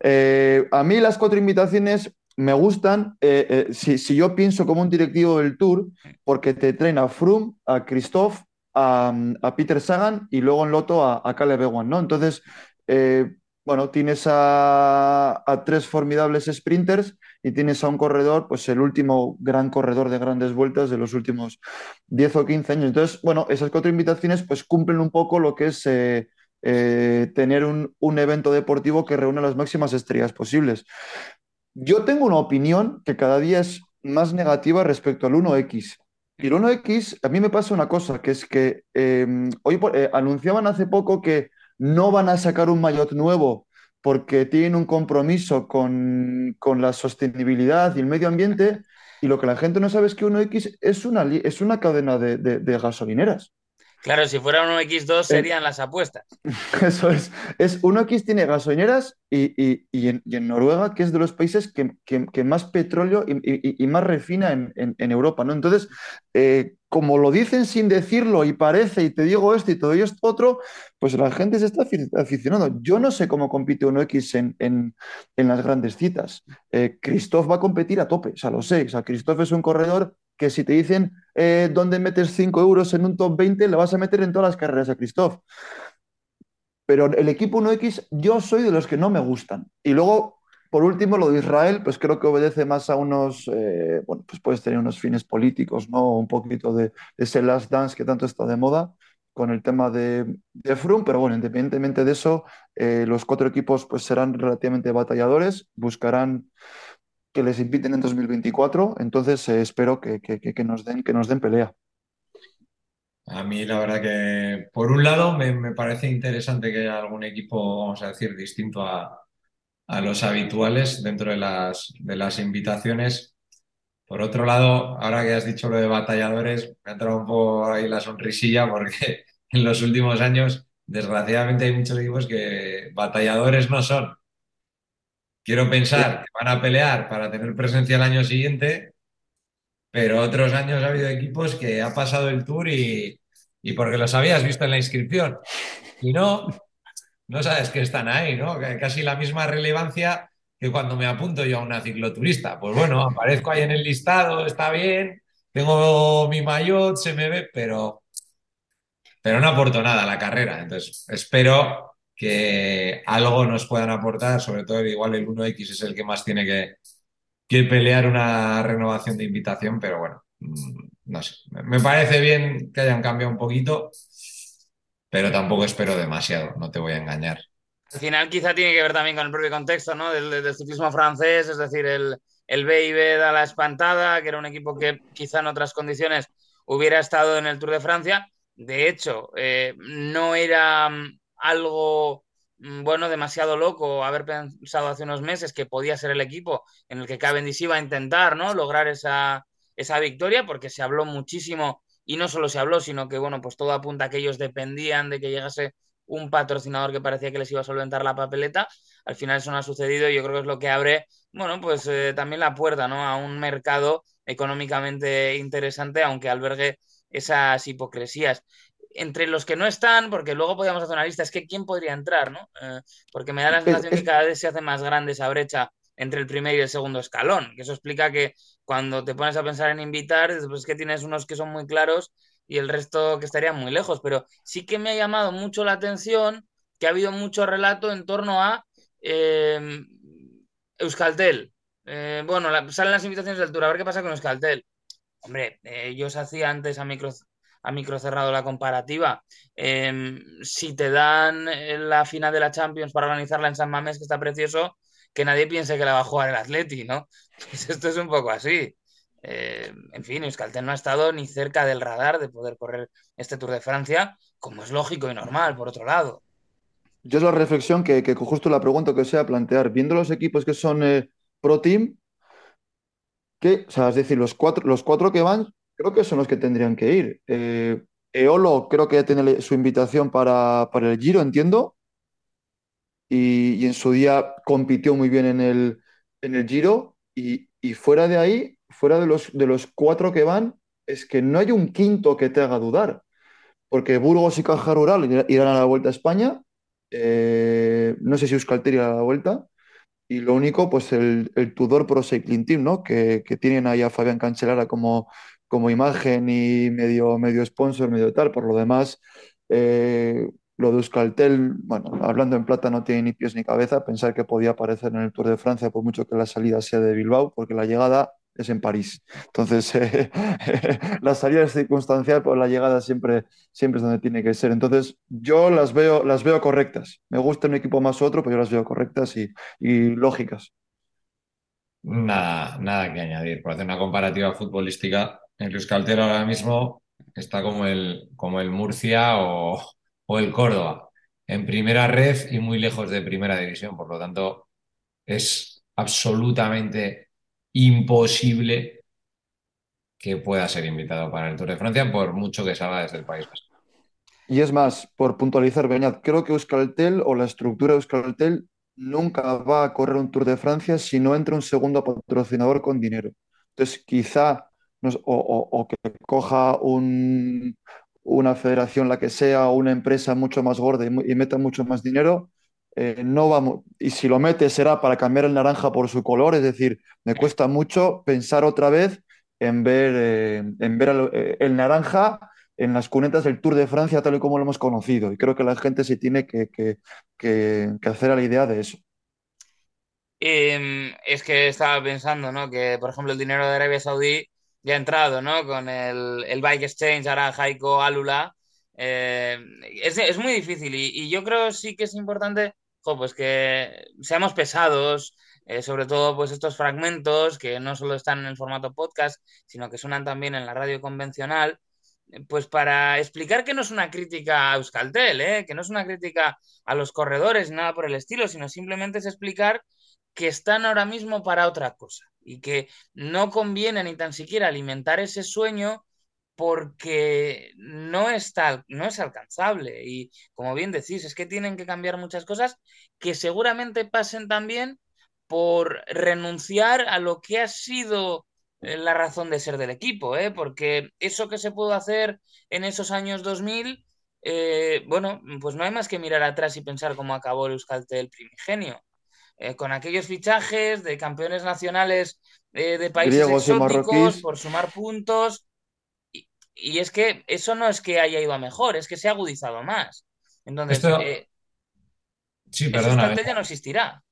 Eh, a mí las cuatro invitaciones me gustan. eh, eh, si, si yo pienso como un directivo del Tour, porque te traen a Froome, a Christoph, a, a Peter Sagan y luego en Loto a, a Caleb Ewan, ¿no? Entonces, eh, bueno, tienes a, a tres formidables sprinters y tienes a un corredor, pues el último gran corredor de grandes vueltas de los últimos 10 o 15 años. Entonces, bueno, esas cuatro invitaciones pues cumplen un poco lo que es eh, tener un, un evento deportivo que reúne las máximas estrellas posibles. Yo tengo una opinión que cada día es más negativa respecto al 1X. Y el 1X, a mí me pasa una cosa, que es que eh, hoy eh, anunciaban hace poco que no van a sacar un maillot nuevo porque tienen un compromiso con, con la sostenibilidad y el medio ambiente, y lo que la gente no sabe es que 1X es una, es una cadena de, de- de gasolineras. Claro, si fuera un X2 serían las apuestas. Eso es. Es uno aquí tiene gasolineras y, y- y en, y en Noruega, que es de los países que, que- que más petróleo y, y- y más refina en, en- en Europa, ¿no? Entonces, eh, como lo dicen sin decirlo y parece, y te digo esto y te doy esto otro, pues la gente se está afi- aficionando. Yo no sé cómo compite uno X en, en- en las grandes citas. Eh, Christoph va a competir a tope, o sea, lo sé. O sea, Christoph es un corredor que si te dicen eh, dónde metes 5 euros en un top 20, le vas a meter en todas las carreras a Christoph. Pero el equipo 1X, yo soy de los que no me gustan. Y luego, por último, lo de Israel, pues creo que obedece más a unos, eh, bueno, pues puedes tener unos fines políticos, ¿no? Un poquito de, ese last dance que tanto está de moda con el tema de, de pero bueno, independientemente de eso, eh, los cuatro equipos pues serán relativamente batalladores, buscarán que les inviten en 2024, entonces eh, espero que, que- que- nos den, que nos den pelea. A mí la verdad que, por un lado, me, me parece interesante que haya algún equipo, vamos a decir, distinto a, a los habituales dentro de las, de las invitaciones. Por otro lado, ahora que has dicho lo de batalladores, me ha entrado un poco ahí la sonrisilla porque en los últimos años, desgraciadamente, hay muchos equipos que batalladores no son. Quiero pensar que van a pelear para tener presencia el año siguiente, pero otros años ha habido equipos que ha pasado el tour y, y porque los habías visto en la inscripción. Y no, no sabes que están ahí, ¿no? Casi la misma relevancia que cuando me apunto yo a una cicloturista. Pues bueno, aparezco ahí en el listado, está bien, tengo mi maillot, se me ve, pero, pero no aporto nada a la carrera. Entonces, espero que algo nos puedan aportar, sobre todo igual el 1X es el que más tiene que, que pelear una renovación de invitación, pero bueno, mm, no sé. Me parece bien que hayan cambiado un poquito, pero tampoco espero demasiado, no te voy a engañar. Al final quizá tiene que ver también con el propio contexto ¿no? del, ciclismo francés, es decir, el, el BIB da la espantada, que era un equipo que quizá en otras condiciones hubiera estado en el Tour de Francia. De hecho, eh, no era algo mm, bueno, demasiado loco haber pensado hace unos meses que podía ser el equipo en el que Cavendish iba a intentar ¿no? lograr esa, esa victoria, porque se habló muchísimo y no solo se habló, sino que bueno, pues todo apunta a que ellos dependían de que llegase un patrocinador que parecía que les iba a solventar la papeleta. Al final eso no ha sucedido y yo creo que es lo que abre, bueno, pues eh, también la puerta, ¿no? A un mercado económicamente interesante, aunque albergue esas hipocresías. Entre los que no están, porque luego podríamos hacer una lista, es que quién podría entrar, ¿no? Eh, porque me da la sensación que cada vez se hace más grande esa brecha entre el primer y el segundo escalón, que eso explica que cuando te pones a pensar en invitar, pues es que tienes unos que son muy claros y el resto que estaría muy lejos, pero sí que me ha llamado mucho la atención que ha habido mucho relato en torno a eh, Euskaltel. Eh, bueno, la, salen las invitaciones del Tour, a ver qué pasa con Euskaltel. Hombre, eh, yo os hacía antes a micro, a micro cerrado la comparativa. Eh, si te dan la final de la Champions para organizarla en San Mamés, que está precioso, que nadie piense que la va a jugar el Atleti, ¿no? Pues esto es un poco así. Eh, en fin, Euskaltel no ha estado ni cerca del radar de poder correr este Tour de Francia, como es lógico y normal, por otro lado. Yo es la reflexión que, que justo la pregunta que sea plantear, viendo los equipos que son eh, pro team, que, o sea, es decir, los cuatro, los cuatro que van, creo que son los que tendrían que ir. Eh, Eolo creo que ya tiene su invitación para, para el Giro, entiendo, y, en su día compitió muy bien en el, en el Giro, y, y fuera de ahí, fuera de los, de los cuatro que van, es que no hay un quinto que te haga dudar, porque Burgos y Caja Rural irán a la Vuelta a España, eh, no sé si Euskaltel irá a la Vuelta, y lo único, pues el, el Tudor Pro Cycling Team, ¿no? Que, que, tienen ahí a Fabián Cancelara como, como imagen y medio, medio sponsor, medio tal. Por lo demás, eh, lo de Euskaltel, bueno, hablando en plata no tiene ni pies ni cabeza. Pensar que podía aparecer en el Tour de Francia, por mucho que la salida sea de Bilbao, porque la llegada es en París. Entonces, eh, la salida es circunstancial, pero la llegada siempre, siempre es donde tiene que ser. Entonces, yo las veo, las veo correctas. Me gusta un equipo más u otro, pero yo las veo correctas y, y lógicas. Nada, nada que añadir. Por hacer una comparativa futbolística, el Euskaltel ahora mismo está como el, como el Murcia o, o el Córdoba, en primera red y muy lejos de primera división. Por lo tanto, es absolutamente imposible que pueda ser invitado para el Tour de Francia, por mucho que salga desde el País Vasco. Y es más, por puntualizar, Beñat, creo que Euskaltel o la estructura de Euskaltel nunca va a correr un Tour de Francia si no entra un segundo patrocinador con dinero. Entonces, quizá, o, que coja un, una federación, la que sea, o una empresa mucho más gorda y, meta mucho más dinero, eh, no vamos, y si lo mete será para cambiar el naranja por su color, es decir, me cuesta mucho pensar otra vez en ver, eh, en ver el, eh, el, naranja en las cunetas del Tour de Francia tal y como lo hemos conocido, y creo que la gente se tiene que, que, que, hacer a la idea de eso. Eh, es que estaba pensando, ¿no? Que, por ejemplo, el dinero de Arabia Saudí ya entrado, ¿no? Con el, el Bike Exchange, ahora Jaiko Alula. Eh, es, es, muy difícil y, y, yo creo sí que es importante pues que seamos pesados, eh, sobre todo pues estos fragmentos que no solo están en el formato podcast, sino que suenan también en la radio convencional, pues para explicar que no es una crítica a Euskaltel, ¿eh? que no es una crítica a los corredores, nada por el estilo, sino simplemente es explicar que están ahora mismo para otra cosa. Y que no conviene ni tan siquiera alimentar ese sueño porque no está, no es alcanzable. Y como bien decís, es que tienen que cambiar muchas cosas que seguramente pasen también por renunciar a lo que ha sido eh, la razón de ser del equipo, ¿eh? porque eso que se pudo hacer en esos años 2000, eh, bueno, pues no hay más que mirar atrás y pensar cómo acabó el Euskaltel primigenio. Eh, con aquellos fichajes de campeones nacionales eh, de países Griegos y exóticos marroquíes. por sumar puntos. Y, y es que eso no es que haya ido a mejor, es que se ha agudizado más. Entonces, Esto, eh, sí. Euskaltel ya no existirá.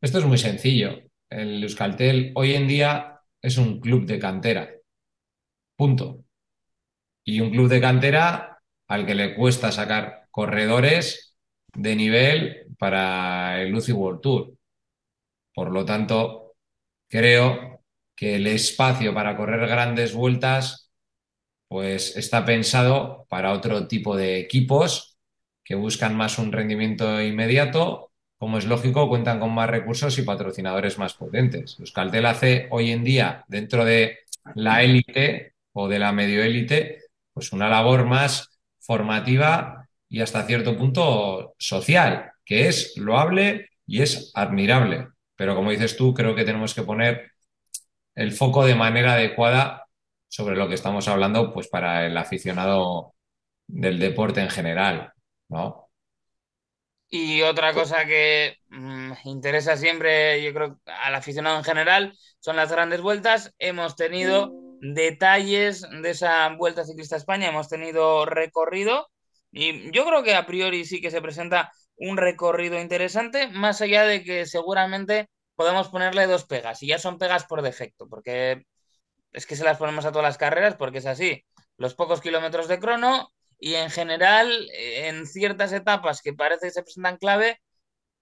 Esto es muy sencillo. El Euskaltel hoy en día es un club de cantera. Punto. Y un club de cantera al que le cuesta sacar corredores de nivel para el UCI World Tour. Por lo tanto, creo que el espacio para correr grandes vueltas, pues está pensado para otro tipo de equipos que buscan más un rendimiento inmediato. Como es lógico, cuentan con más recursos y patrocinadores más potentes. Euskaltel hace hoy en día, dentro de la élite o de la medio élite, pues una labor más formativa y hasta cierto punto social, que es loable y es admirable. Pero como dices tú, creo que tenemos que poner el foco de manera adecuada sobre lo que estamos hablando, pues para el aficionado del deporte en general, ¿no? Y otra cosa que mm, interesa siempre, yo creo, al aficionado en general, son las grandes vueltas. Hemos tenido detalles de esa Vuelta Ciclista a España, hemos tenido recorrido y yo creo que a priori sí que se presenta un recorrido interesante, más allá de que seguramente podemos ponerle dos pegas y ya son pegas por defecto, porque es que se las ponemos a todas las carreras porque es así. Los pocos kilómetros de crono y en general, en ciertas etapas que parece que se presentan clave,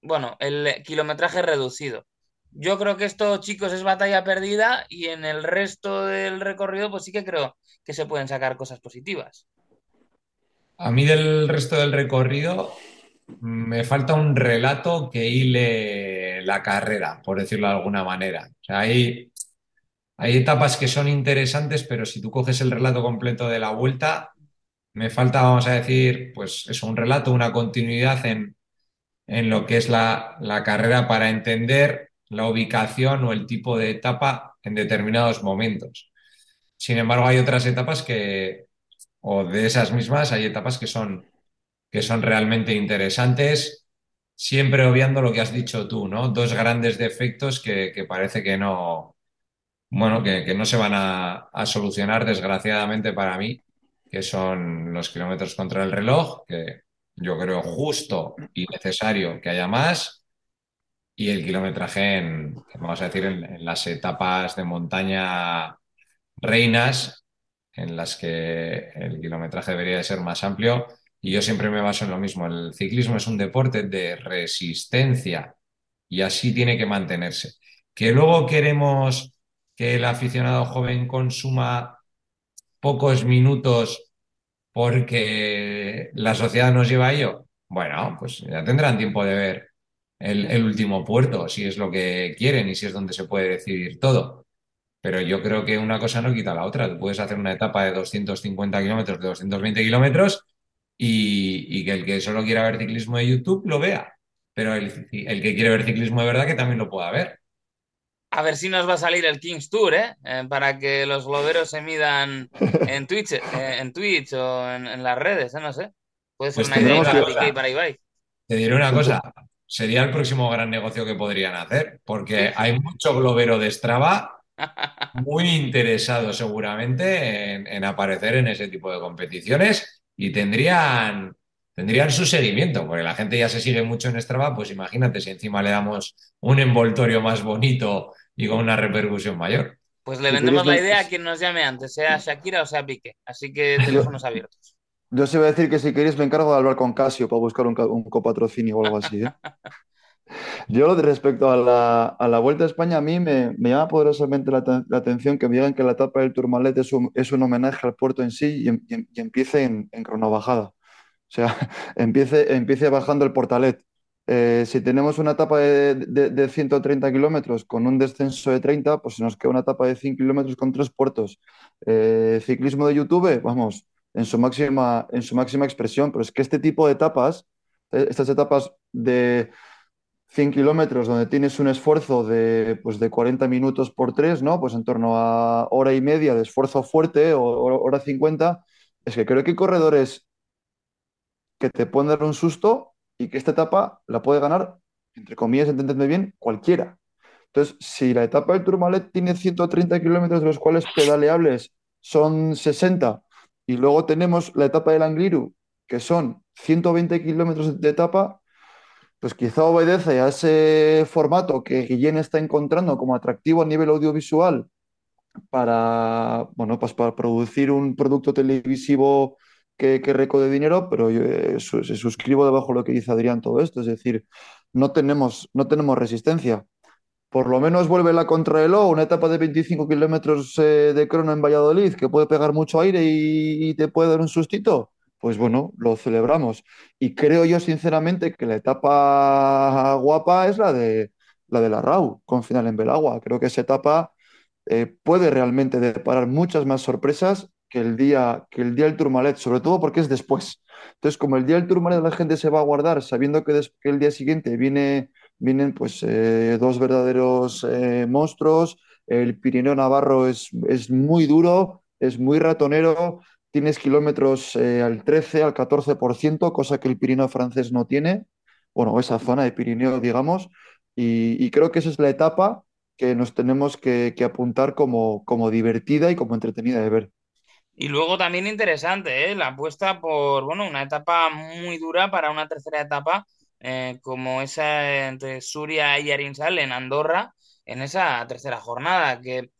bueno, el kilometraje reducido. Yo creo que esto, chicos, es batalla perdida y en el resto del recorrido, pues sí que creo que se pueden sacar cosas positivas. A mí del resto del recorrido me falta un relato que hile la carrera, por decirlo de alguna manera. Hay, hay etapas que son interesantes, pero si tú coges el relato completo de la vuelta, me falta, vamos a decir, pues eso, un relato, una continuidad en, en lo que es la, la carrera para entender la ubicación o el tipo de etapa en determinados momentos. Sin embargo, hay otras etapas que, o de esas mismas, hay etapas que son, que son realmente interesantes, siempre obviando lo que has dicho tú, ¿no? Dos grandes defectos que, que parece que no, bueno, que, que no se van a, a solucionar, desgraciadamente para mí, que son los kilómetros contra el reloj, que yo creo justo y necesario que haya más, y el kilometraje en, vamos a decir, en, en las etapas de montaña reinas, en las que el kilometraje debería de ser más amplio. Y yo siempre me baso en lo mismo. El ciclismo es un deporte de resistencia y así tiene que mantenerse. Que luego queremos que el aficionado joven consuma pocos minutos porque la sociedad nos lleva a ello. Bueno, pues ya tendrán tiempo de ver el, el último puerto, si es lo que quieren y si es donde se puede decidir todo. Pero yo creo que una cosa no quita la otra. Tú puedes hacer una etapa de 250 kilómetros, de 220 kilómetros y, y que el que solo quiera ver ciclismo de YouTube lo vea. Pero el, el que quiere ver ciclismo de verdad que también lo pueda ver. A ver si nos va a salir el Kings Tour, ¿eh? Eh, para que los globeros se midan en Twitch, eh, en Twitch o en, en las redes, ¿eh? No sé. Puede ser Pues una idea para Piqué y para Ibai. Te diré una cosa, sería el próximo gran negocio que podrían hacer, porque hay mucho globero de Strava muy interesado seguramente en, en aparecer en ese tipo de competiciones y tendrían, tendrían su seguimiento, porque la gente ya se sigue mucho en Strava, pues imagínate si encima le damos un envoltorio más bonito y con una repercusión mayor. Pues le vendemos la idea a quien nos llame antes, sea Shakira o sea Piqué. Así que teléfonos abiertos. Yo os iba a decir que si queréis me encargo de hablar con Casio para buscar un, un copatrocinio o algo así, ¿eh? Yo respecto a la, a la Vuelta a España, a mí me, me llama poderosamente la, la atención que me digan que la etapa del Tourmalet es un, es un homenaje al puerto en sí y, em- em- empiece en, en cronobajada. O sea, empiece, empiece bajando el Portalet. Eh, si tenemos una etapa de, de- de 130 kilómetros con un descenso de 30, pues se nos queda una etapa de 100 kilómetros con tres puertos. Eh, ciclismo de YouTube, vamos, en su máxima, en su máxima expresión, pero es que este tipo de etapas, eh, estas etapas de 100 kilómetros donde tienes un esfuerzo de, pues de 40 minutos por tres, ¿no? Pues en torno a hora y media de esfuerzo fuerte o hora 50, es que creo que hay corredores que te pueden dar un susto y que esta etapa la puede ganar, entre comillas, entendedme bien, cualquiera. Entonces, si la etapa del Tourmalet tiene 130 kilómetros, de los cuales pedaleables son 60, y luego tenemos la etapa del Angliru, que son 120 kilómetros de etapa, pues quizá obedece a ese formato que Guillén está encontrando como atractivo a nivel audiovisual para, bueno, pues para producir un producto televisivo que, que dinero, pero yo eh, se suscribo debajo de lo que dice Adrián todo esto, es decir, no tenemos, no tenemos resistencia. Por lo menos vuelve la contrarreloj, una etapa de 25 kilómetros eh, de crono en Valladolid, que puede pegar mucho aire y, y te puede dar un sustito. Pues bueno, lo celebramos. Y creo yo sinceramente que la etapa guapa es la de la de la RAU, con final en Belagua. Creo que esa etapa eh, puede realmente deparar muchas más sorpresas que el día, que el día del Tourmalet, sobre todo porque es después. Entonces, como el día del Tourmalet la gente se va a guardar sabiendo que el día siguiente viene, vienen pues eh, dos verdaderos eh, monstruos, el Pirineo Navarro es, es muy duro, es muy ratonero, tienes kilómetros eh, al 13, al 14%, cosa que el Pirineo francés no tiene, bueno, esa zona de Pirineo, digamos, y, creo que esa es la etapa que nos tenemos que, que apuntar como, como divertida y como entretenida de ver. Y luego también interesante, ¿eh? La apuesta por, bueno, una etapa muy dura para una tercera etapa, eh, como esa entre Suria y Arinsal en Andorra, en esa tercera jornada, que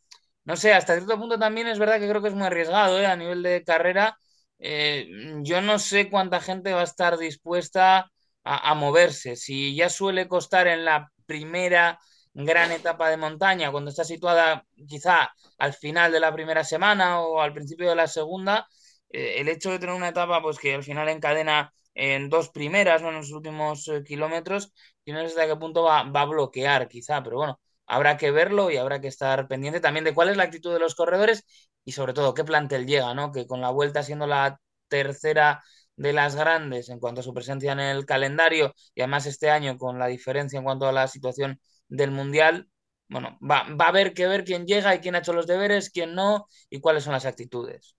no sé, hasta cierto punto también es verdad que creo que es muy arriesgado, ¿eh? A nivel de carrera, eh, yo no sé cuánta gente va a estar dispuesta a, moverse. Si ya suele costar en la primera gran etapa de montaña, cuando está situada quizá al final de la primera semana o al principio de la segunda, eh, el hecho de tener una etapa pues que al final encadena en dos primeras, ¿no? en los últimos eh, kilómetros, yo no sé hasta qué punto va, va a bloquear quizá, pero bueno, habrá que verlo y habrá que estar pendiente también de cuál es la actitud de los corredores y sobre todo qué plantel llega, ¿no? Que con la vuelta siendo la tercera de las grandes en cuanto a su presencia en el calendario y además este año con la diferencia en cuanto a la situación del Mundial, bueno, va, va a haber que ver quién llega y quién ha hecho los deberes, quién no y cuáles son las actitudes.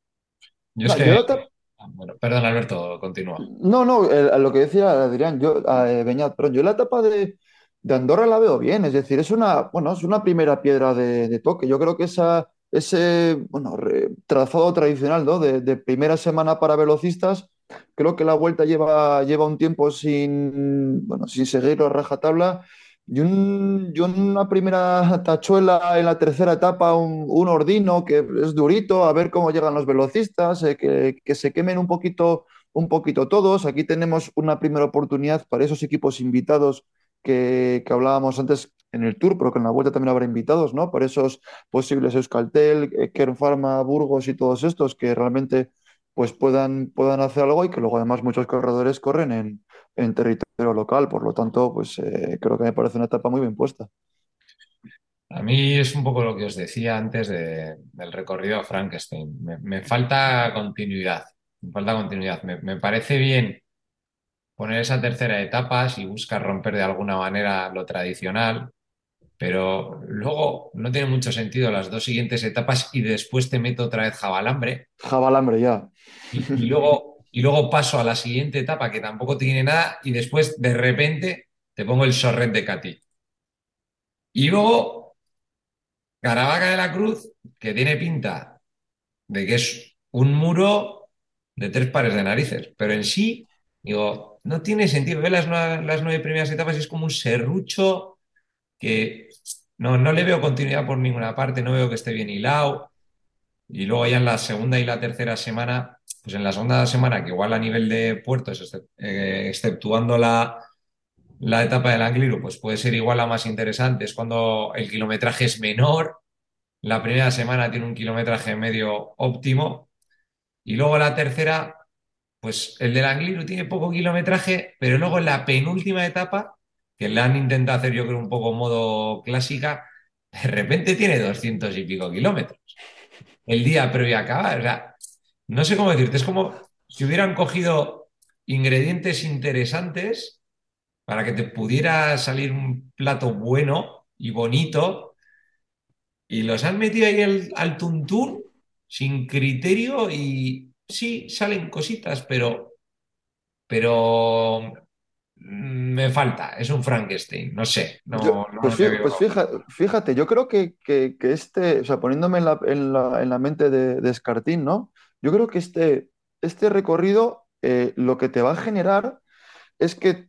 Yo es que, ah, bueno, perdón, Alberto, continúa. No, no, lo que decía Adrián, yo, eh, Beñat, perdón, yo la etapa de, de Andorra la veo bien, es decir, es una, bueno, es una primera piedra de, toque. Yo creo que esa, ese, bueno, trazado tradicional, ¿no? De, de primera semana para velocistas, creo que la vuelta lleva, lleva un tiempo sin, bueno, sin seguir a rajatabla. Y una primera tachuela en la tercera etapa, un, un ordino que es durito, a ver cómo llegan los velocistas, eh, que, que se quemen un poquito un poquito todos. Aquí tenemos una primera oportunidad para esos equipos invitados que, hablábamos antes en el Tour, pero que en la vuelta también habrá invitados, ¿no? Para esos posibles Euskaltel, eh, Kern Pharma, Burgos y todos estos que realmente pues puedan, puedan hacer algo y que luego además muchos corredores corren en, territorio local. Por lo tanto, pues eh, creo que me parece una etapa muy bien puesta. A mí es un poco lo que os decía antes de- del recorrido a Frankenstein. Me, falta continuidad. Me falta continuidad. Me parece bien poner esa tercera etapa si buscas romper de alguna manera lo tradicional, pero luego no tiene mucho sentido las dos siguientes etapas y después te meto otra vez jabalambre Jabalambre ya. y, y luego, y luego paso a la siguiente etapa que tampoco tiene nada y después de repente te pongo el sorret de Cati. Y luego Caravaca de la Cruz, que tiene pinta de que es un muro de tres pares de narices, pero en sí, digo, no tiene sentido. Ve las, nue- las nueve primeras etapas y es como un serrucho que no, no le veo continuidad por ninguna parte, no veo que esté bien hilado. Y luego ya en la segunda y la tercera semana, pues en la segunda semana, que igual a nivel de puertos, eh, exceptuando la, la etapa del Angliru, pues puede ser igual la más interesante, es cuando el kilometraje es menor. La primera semana tiene un kilometraje medio óptimo y luego la tercera, pues el del Angliru tiene poco kilometraje, pero luego en la penúltima etapa, que le han intentado hacer yo creo un poco modo clásica, de repente tiene 200 y pico kilómetros. El día previo a acabar, o sea, no sé cómo decirte, es como si hubieran cogido ingredientes interesantes para que te pudiera salir un plato bueno y bonito y los han metido ahí al, al tuntún sin criterio y sí, salen cositas, pero, pero me falta, es un Frankenstein, no sé. No, Yo- no pues le fí- veo- pues fíjate, fíjate, yo creo que, que- que este, o sea, poniéndome en la, en la- en la mente de, de Escartín, ¿no? Yo creo que este, este recorrido eh, lo que te va a generar es que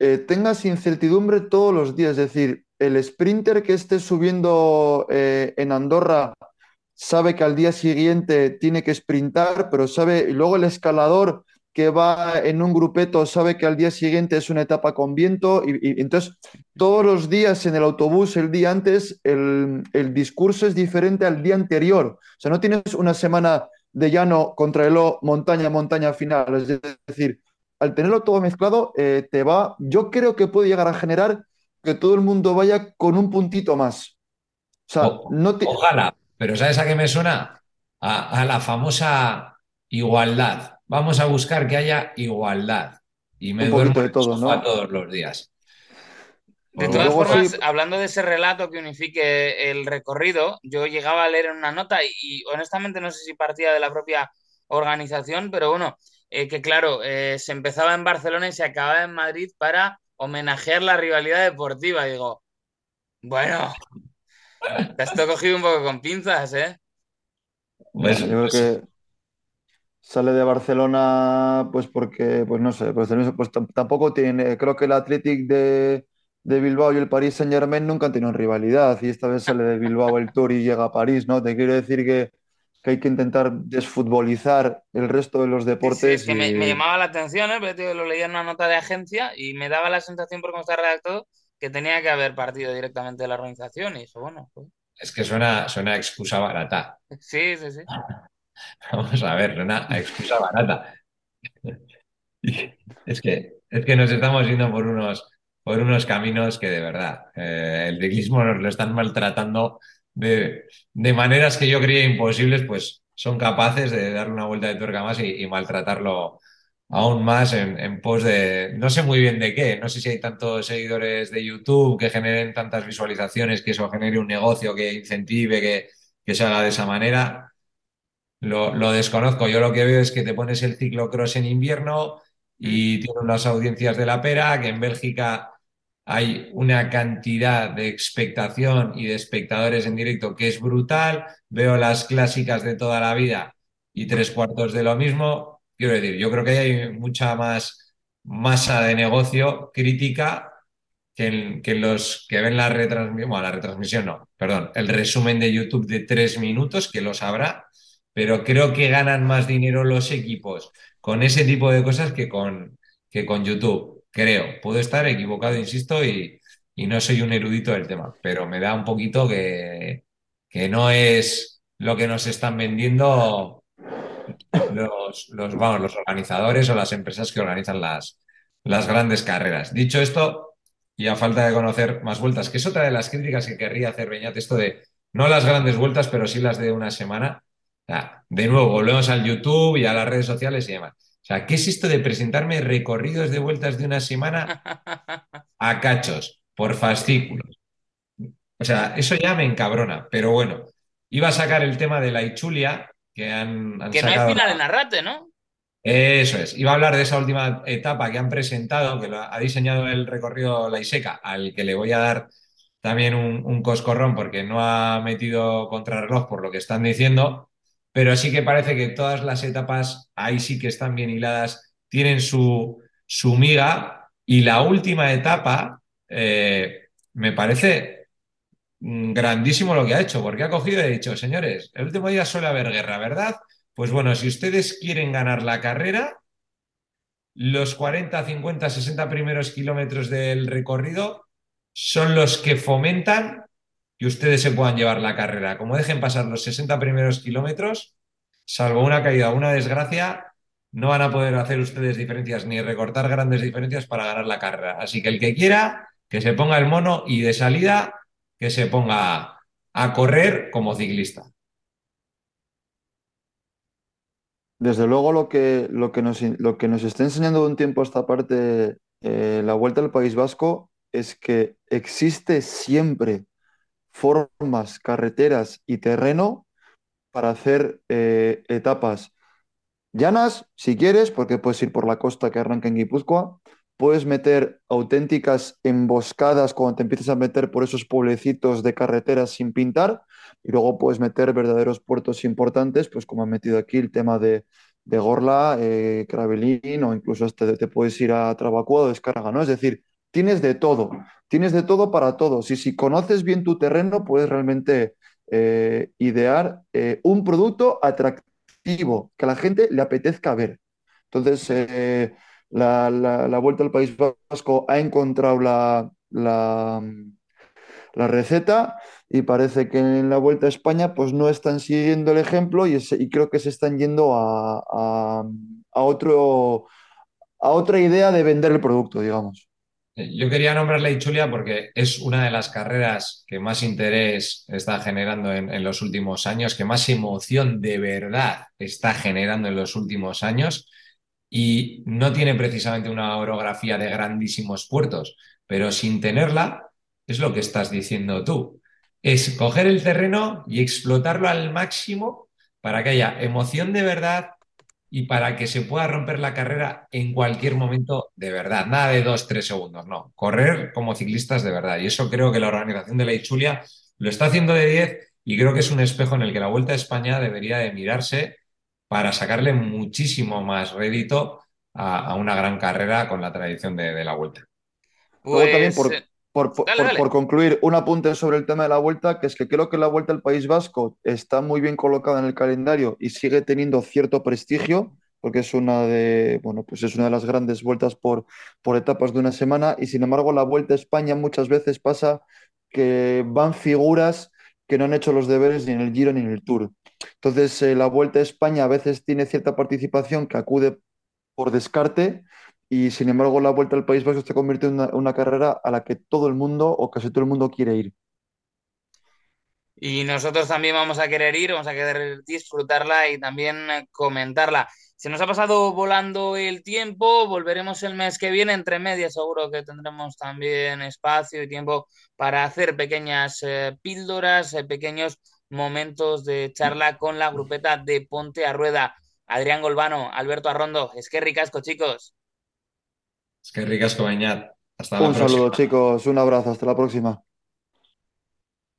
eh, tengas incertidumbre todos los días. Es decir, el sprinter que esté subiendo eh, en Andorra sabe que al día siguiente tiene que sprintar, pero sabe, y luego el escalador que va en un grupeto sabe que al día siguiente es una etapa con viento, y, y entonces todos los días en el autobús, el día antes, el, el discurso es diferente al día anterior. O sea, no tienes una semana de llano, contrarreloj, montaña, montaña final. Es decir, al tenerlo todo mezclado, eh, te va, yo creo que puede llegar a generar que todo el mundo vaya con un puntito más. O sea, O- no te... Ojalá, pero ¿sabes a qué me suena? A, a la famosa igualdad. Vamos a buscar que haya igualdad. Y me Un duermo de todo, ¿no? todos los días. De todas luego formas, sí- hablando de ese relato que unifique el recorrido, yo llegaba a leer en una nota y, y honestamente no sé si partía de la propia organización, pero bueno, eh, que claro, eh, se empezaba en Barcelona y se acababa en Madrid para homenajear la rivalidad deportiva. Y digo, bueno, te has cogido un poco con pinzas, ¿eh? Pues- Yo creo pues- que sale de Barcelona, pues porque, pues no sé, pues, pues tam- tampoco tiene, creo que el Athletic de, de Bilbao y el Paris Saint-Germain nunca han tenido rivalidad y esta vez sale de Bilbao el Tour y llega a París, ¿no? Te quiero decir que, que hay que intentar desfutbolizar el resto de los Sí, sí, deportes es que me, y- me llamaba la atención, ¿eh? Porque, tío, lo leía en una nota de agencia y me daba la sensación por cómo está redactado que tenía que haber partido directamente de la organización y eso, bueno, pues, Es que suena, suena a excusa barata. sí, sí, sí. Vamos a ver, suena a excusa barata. Es que, es que nos estamos yendo por unos, por unos caminos que de verdad eh, el ciclismo nos lo están maltratando de, de maneras que yo creía imposibles, pues son capaces de darle una vuelta de tuerca más y, y maltratarlo aún más en, en pos de no sé muy bien de qué, no sé si hay tantos seguidores de YouTube que generen tantas visualizaciones, que eso genere un negocio que incentive que, que se haga de esa manera. Lo, lo desconozco. Yo lo que veo es que te pones el ciclocross en invierno y tiene unas audiencias de la pera, que en Bélgica hay una cantidad de expectación y de espectadores en directo que es brutal. Veo las clásicas de toda la vida y tres cuartos de lo mismo. Quiero decir, yo creo que hay mucha más masa de negocio crítica que, los que ven la retransmisión, bueno, la retransmisión no, perdón, el resumen de YouTube de tres minutos, que lo sabrá, pero creo que ganan más dinero los equipos con ese tipo de cosas que con, que con YouTube. Creo, puedo estar equivocado, insisto, y, y no soy un erudito del tema, pero me da un poquito que, que no es lo que nos están vendiendo los, los, los organizadores o las empresas que organizan las, las grandes carreras. Dicho esto, y a falta de conocer más vueltas, que es otra de las críticas que querría hacer Beñat, esto de no las grandes vueltas, pero sí las de una semana. De nuevo, volvemos al YouTube y a las redes sociales y demás. O sea, ¿qué es esto de presentarme recorridos de vueltas de una semana a cachos, por fascículos? O sea, eso ya me encabrona, pero bueno, iba a sacar el tema de la Ichulia, que han, han Que no hay final en Arrate, ¿no? eso es. Iba a hablar de esa última etapa que han presentado, que lo ha diseñado el recorrido La Iseca, al que le voy a dar también un, un coscorrón porque no ha metido contrarreloj por lo que están diciendo, pero sí que parece que todas las etapas ahí sí que están bien hiladas, tienen su, su miga y la última etapa eh, me parece grandísimo lo que ha hecho, porque ha cogido y ha dicho, señores, el último día suele haber guerra, ¿verdad? Pues bueno, si ustedes quieren ganar la carrera, los 40, 50, 60 primeros kilómetros del recorrido son los que fomentan que ustedes se puedan llevar la carrera. Como dejen pasar los 60 primeros kilómetros, salvo una caída o una desgracia, no van a poder hacer ustedes diferencias ni recortar grandes diferencias para ganar la carrera. Así que el que quiera, que se ponga el mono y de salida, que se ponga a correr como ciclista. Desde luego lo que, lo que nos, lo que nos está enseñando de un tiempo a esta parte eh, la Vuelta al País Vasco es que existe siempre formas, carreteras y terreno para hacer eh, etapas llanas, si quieres, porque puedes ir por la costa que arranca en Guipúzcoa, puedes meter auténticas emboscadas cuando te empiezas a meter por esos pueblecitos de carreteras sin pintar, y luego puedes meter verdaderos puertos importantes, pues como han metido aquí el tema de, de Gorla, eh, Cravelín, o incluso hasta te puedes ir a Trabacuado, Descarga, ¿no? Es decir, tienes de todo, tienes de todo para todos, y si conoces bien tu terreno, puedes realmente eh, idear eh, un producto atractivo, que a la gente le apetezca ver. Entonces, eh, la, la- Vuelta al País Vasco ha encontrado la, la, receta y parece que en la Vuelta a España pues no están siguiendo el ejemplo y, es- y creo que se están yendo a, a- otro, a otra idea de vender el producto, digamos. Eh, Yo quería nombrar la Ichulia porque es una de las carreras que más interés está generando en, en los últimos años, que más emoción de verdad está generando en los últimos años y no tiene precisamente una orografía de grandísimos puertos, pero sin tenerla, es lo que estás diciendo tú, es coger el terreno y explotarlo al máximo para que haya emoción de verdad y para que se pueda romper la carrera en cualquier momento de verdad. Nada de dos, tres segundos, no. Correr como ciclistas de verdad. Y eso creo que la organización de la Ichulia lo está haciendo de 10 y creo que es un espejo en el que la Vuelta a España debería de mirarse para sacarle muchísimo más rédito a, a una gran carrera con la tradición de, de la Vuelta. Luego también, Pues por, eh, por, por- dale, por- dale. por concluir, un apunte sobre el tema de la vuelta, que es que creo que la vuelta al País Vasco está muy bien colocada en el calendario y sigue teniendo cierto prestigio, porque es una de, bueno, pues es una de las grandes vueltas por, por etapas de una semana, y sin embargo, la Vuelta a España muchas veces pasa que van figuras que no han hecho los deberes ni en el Giro ni en el Tour. Entonces, eh, la Vuelta a España a veces tiene cierta participación que acude por descarte y sin embargo la Vuelta al País Vasco se convierte en una, carrera a la que todo el mundo o casi todo el mundo quiere ir. Y nosotros también vamos a querer ir, vamos a querer disfrutarla y también eh, comentarla. Se nos ha pasado volando el tiempo, volveremos el mes que viene, entre medias seguro que tendremos también espacio y tiempo para hacer pequeñas eh, píldoras, pequeños momentos de charla con la grupeta de Ponte a Rueda. Adrián Golbano, Alberto Arrondo, es que ricasco, chicos. Es que ricas Cobeñat. Hasta la Un próxima. saludo chicos, un abrazo, hasta la próxima.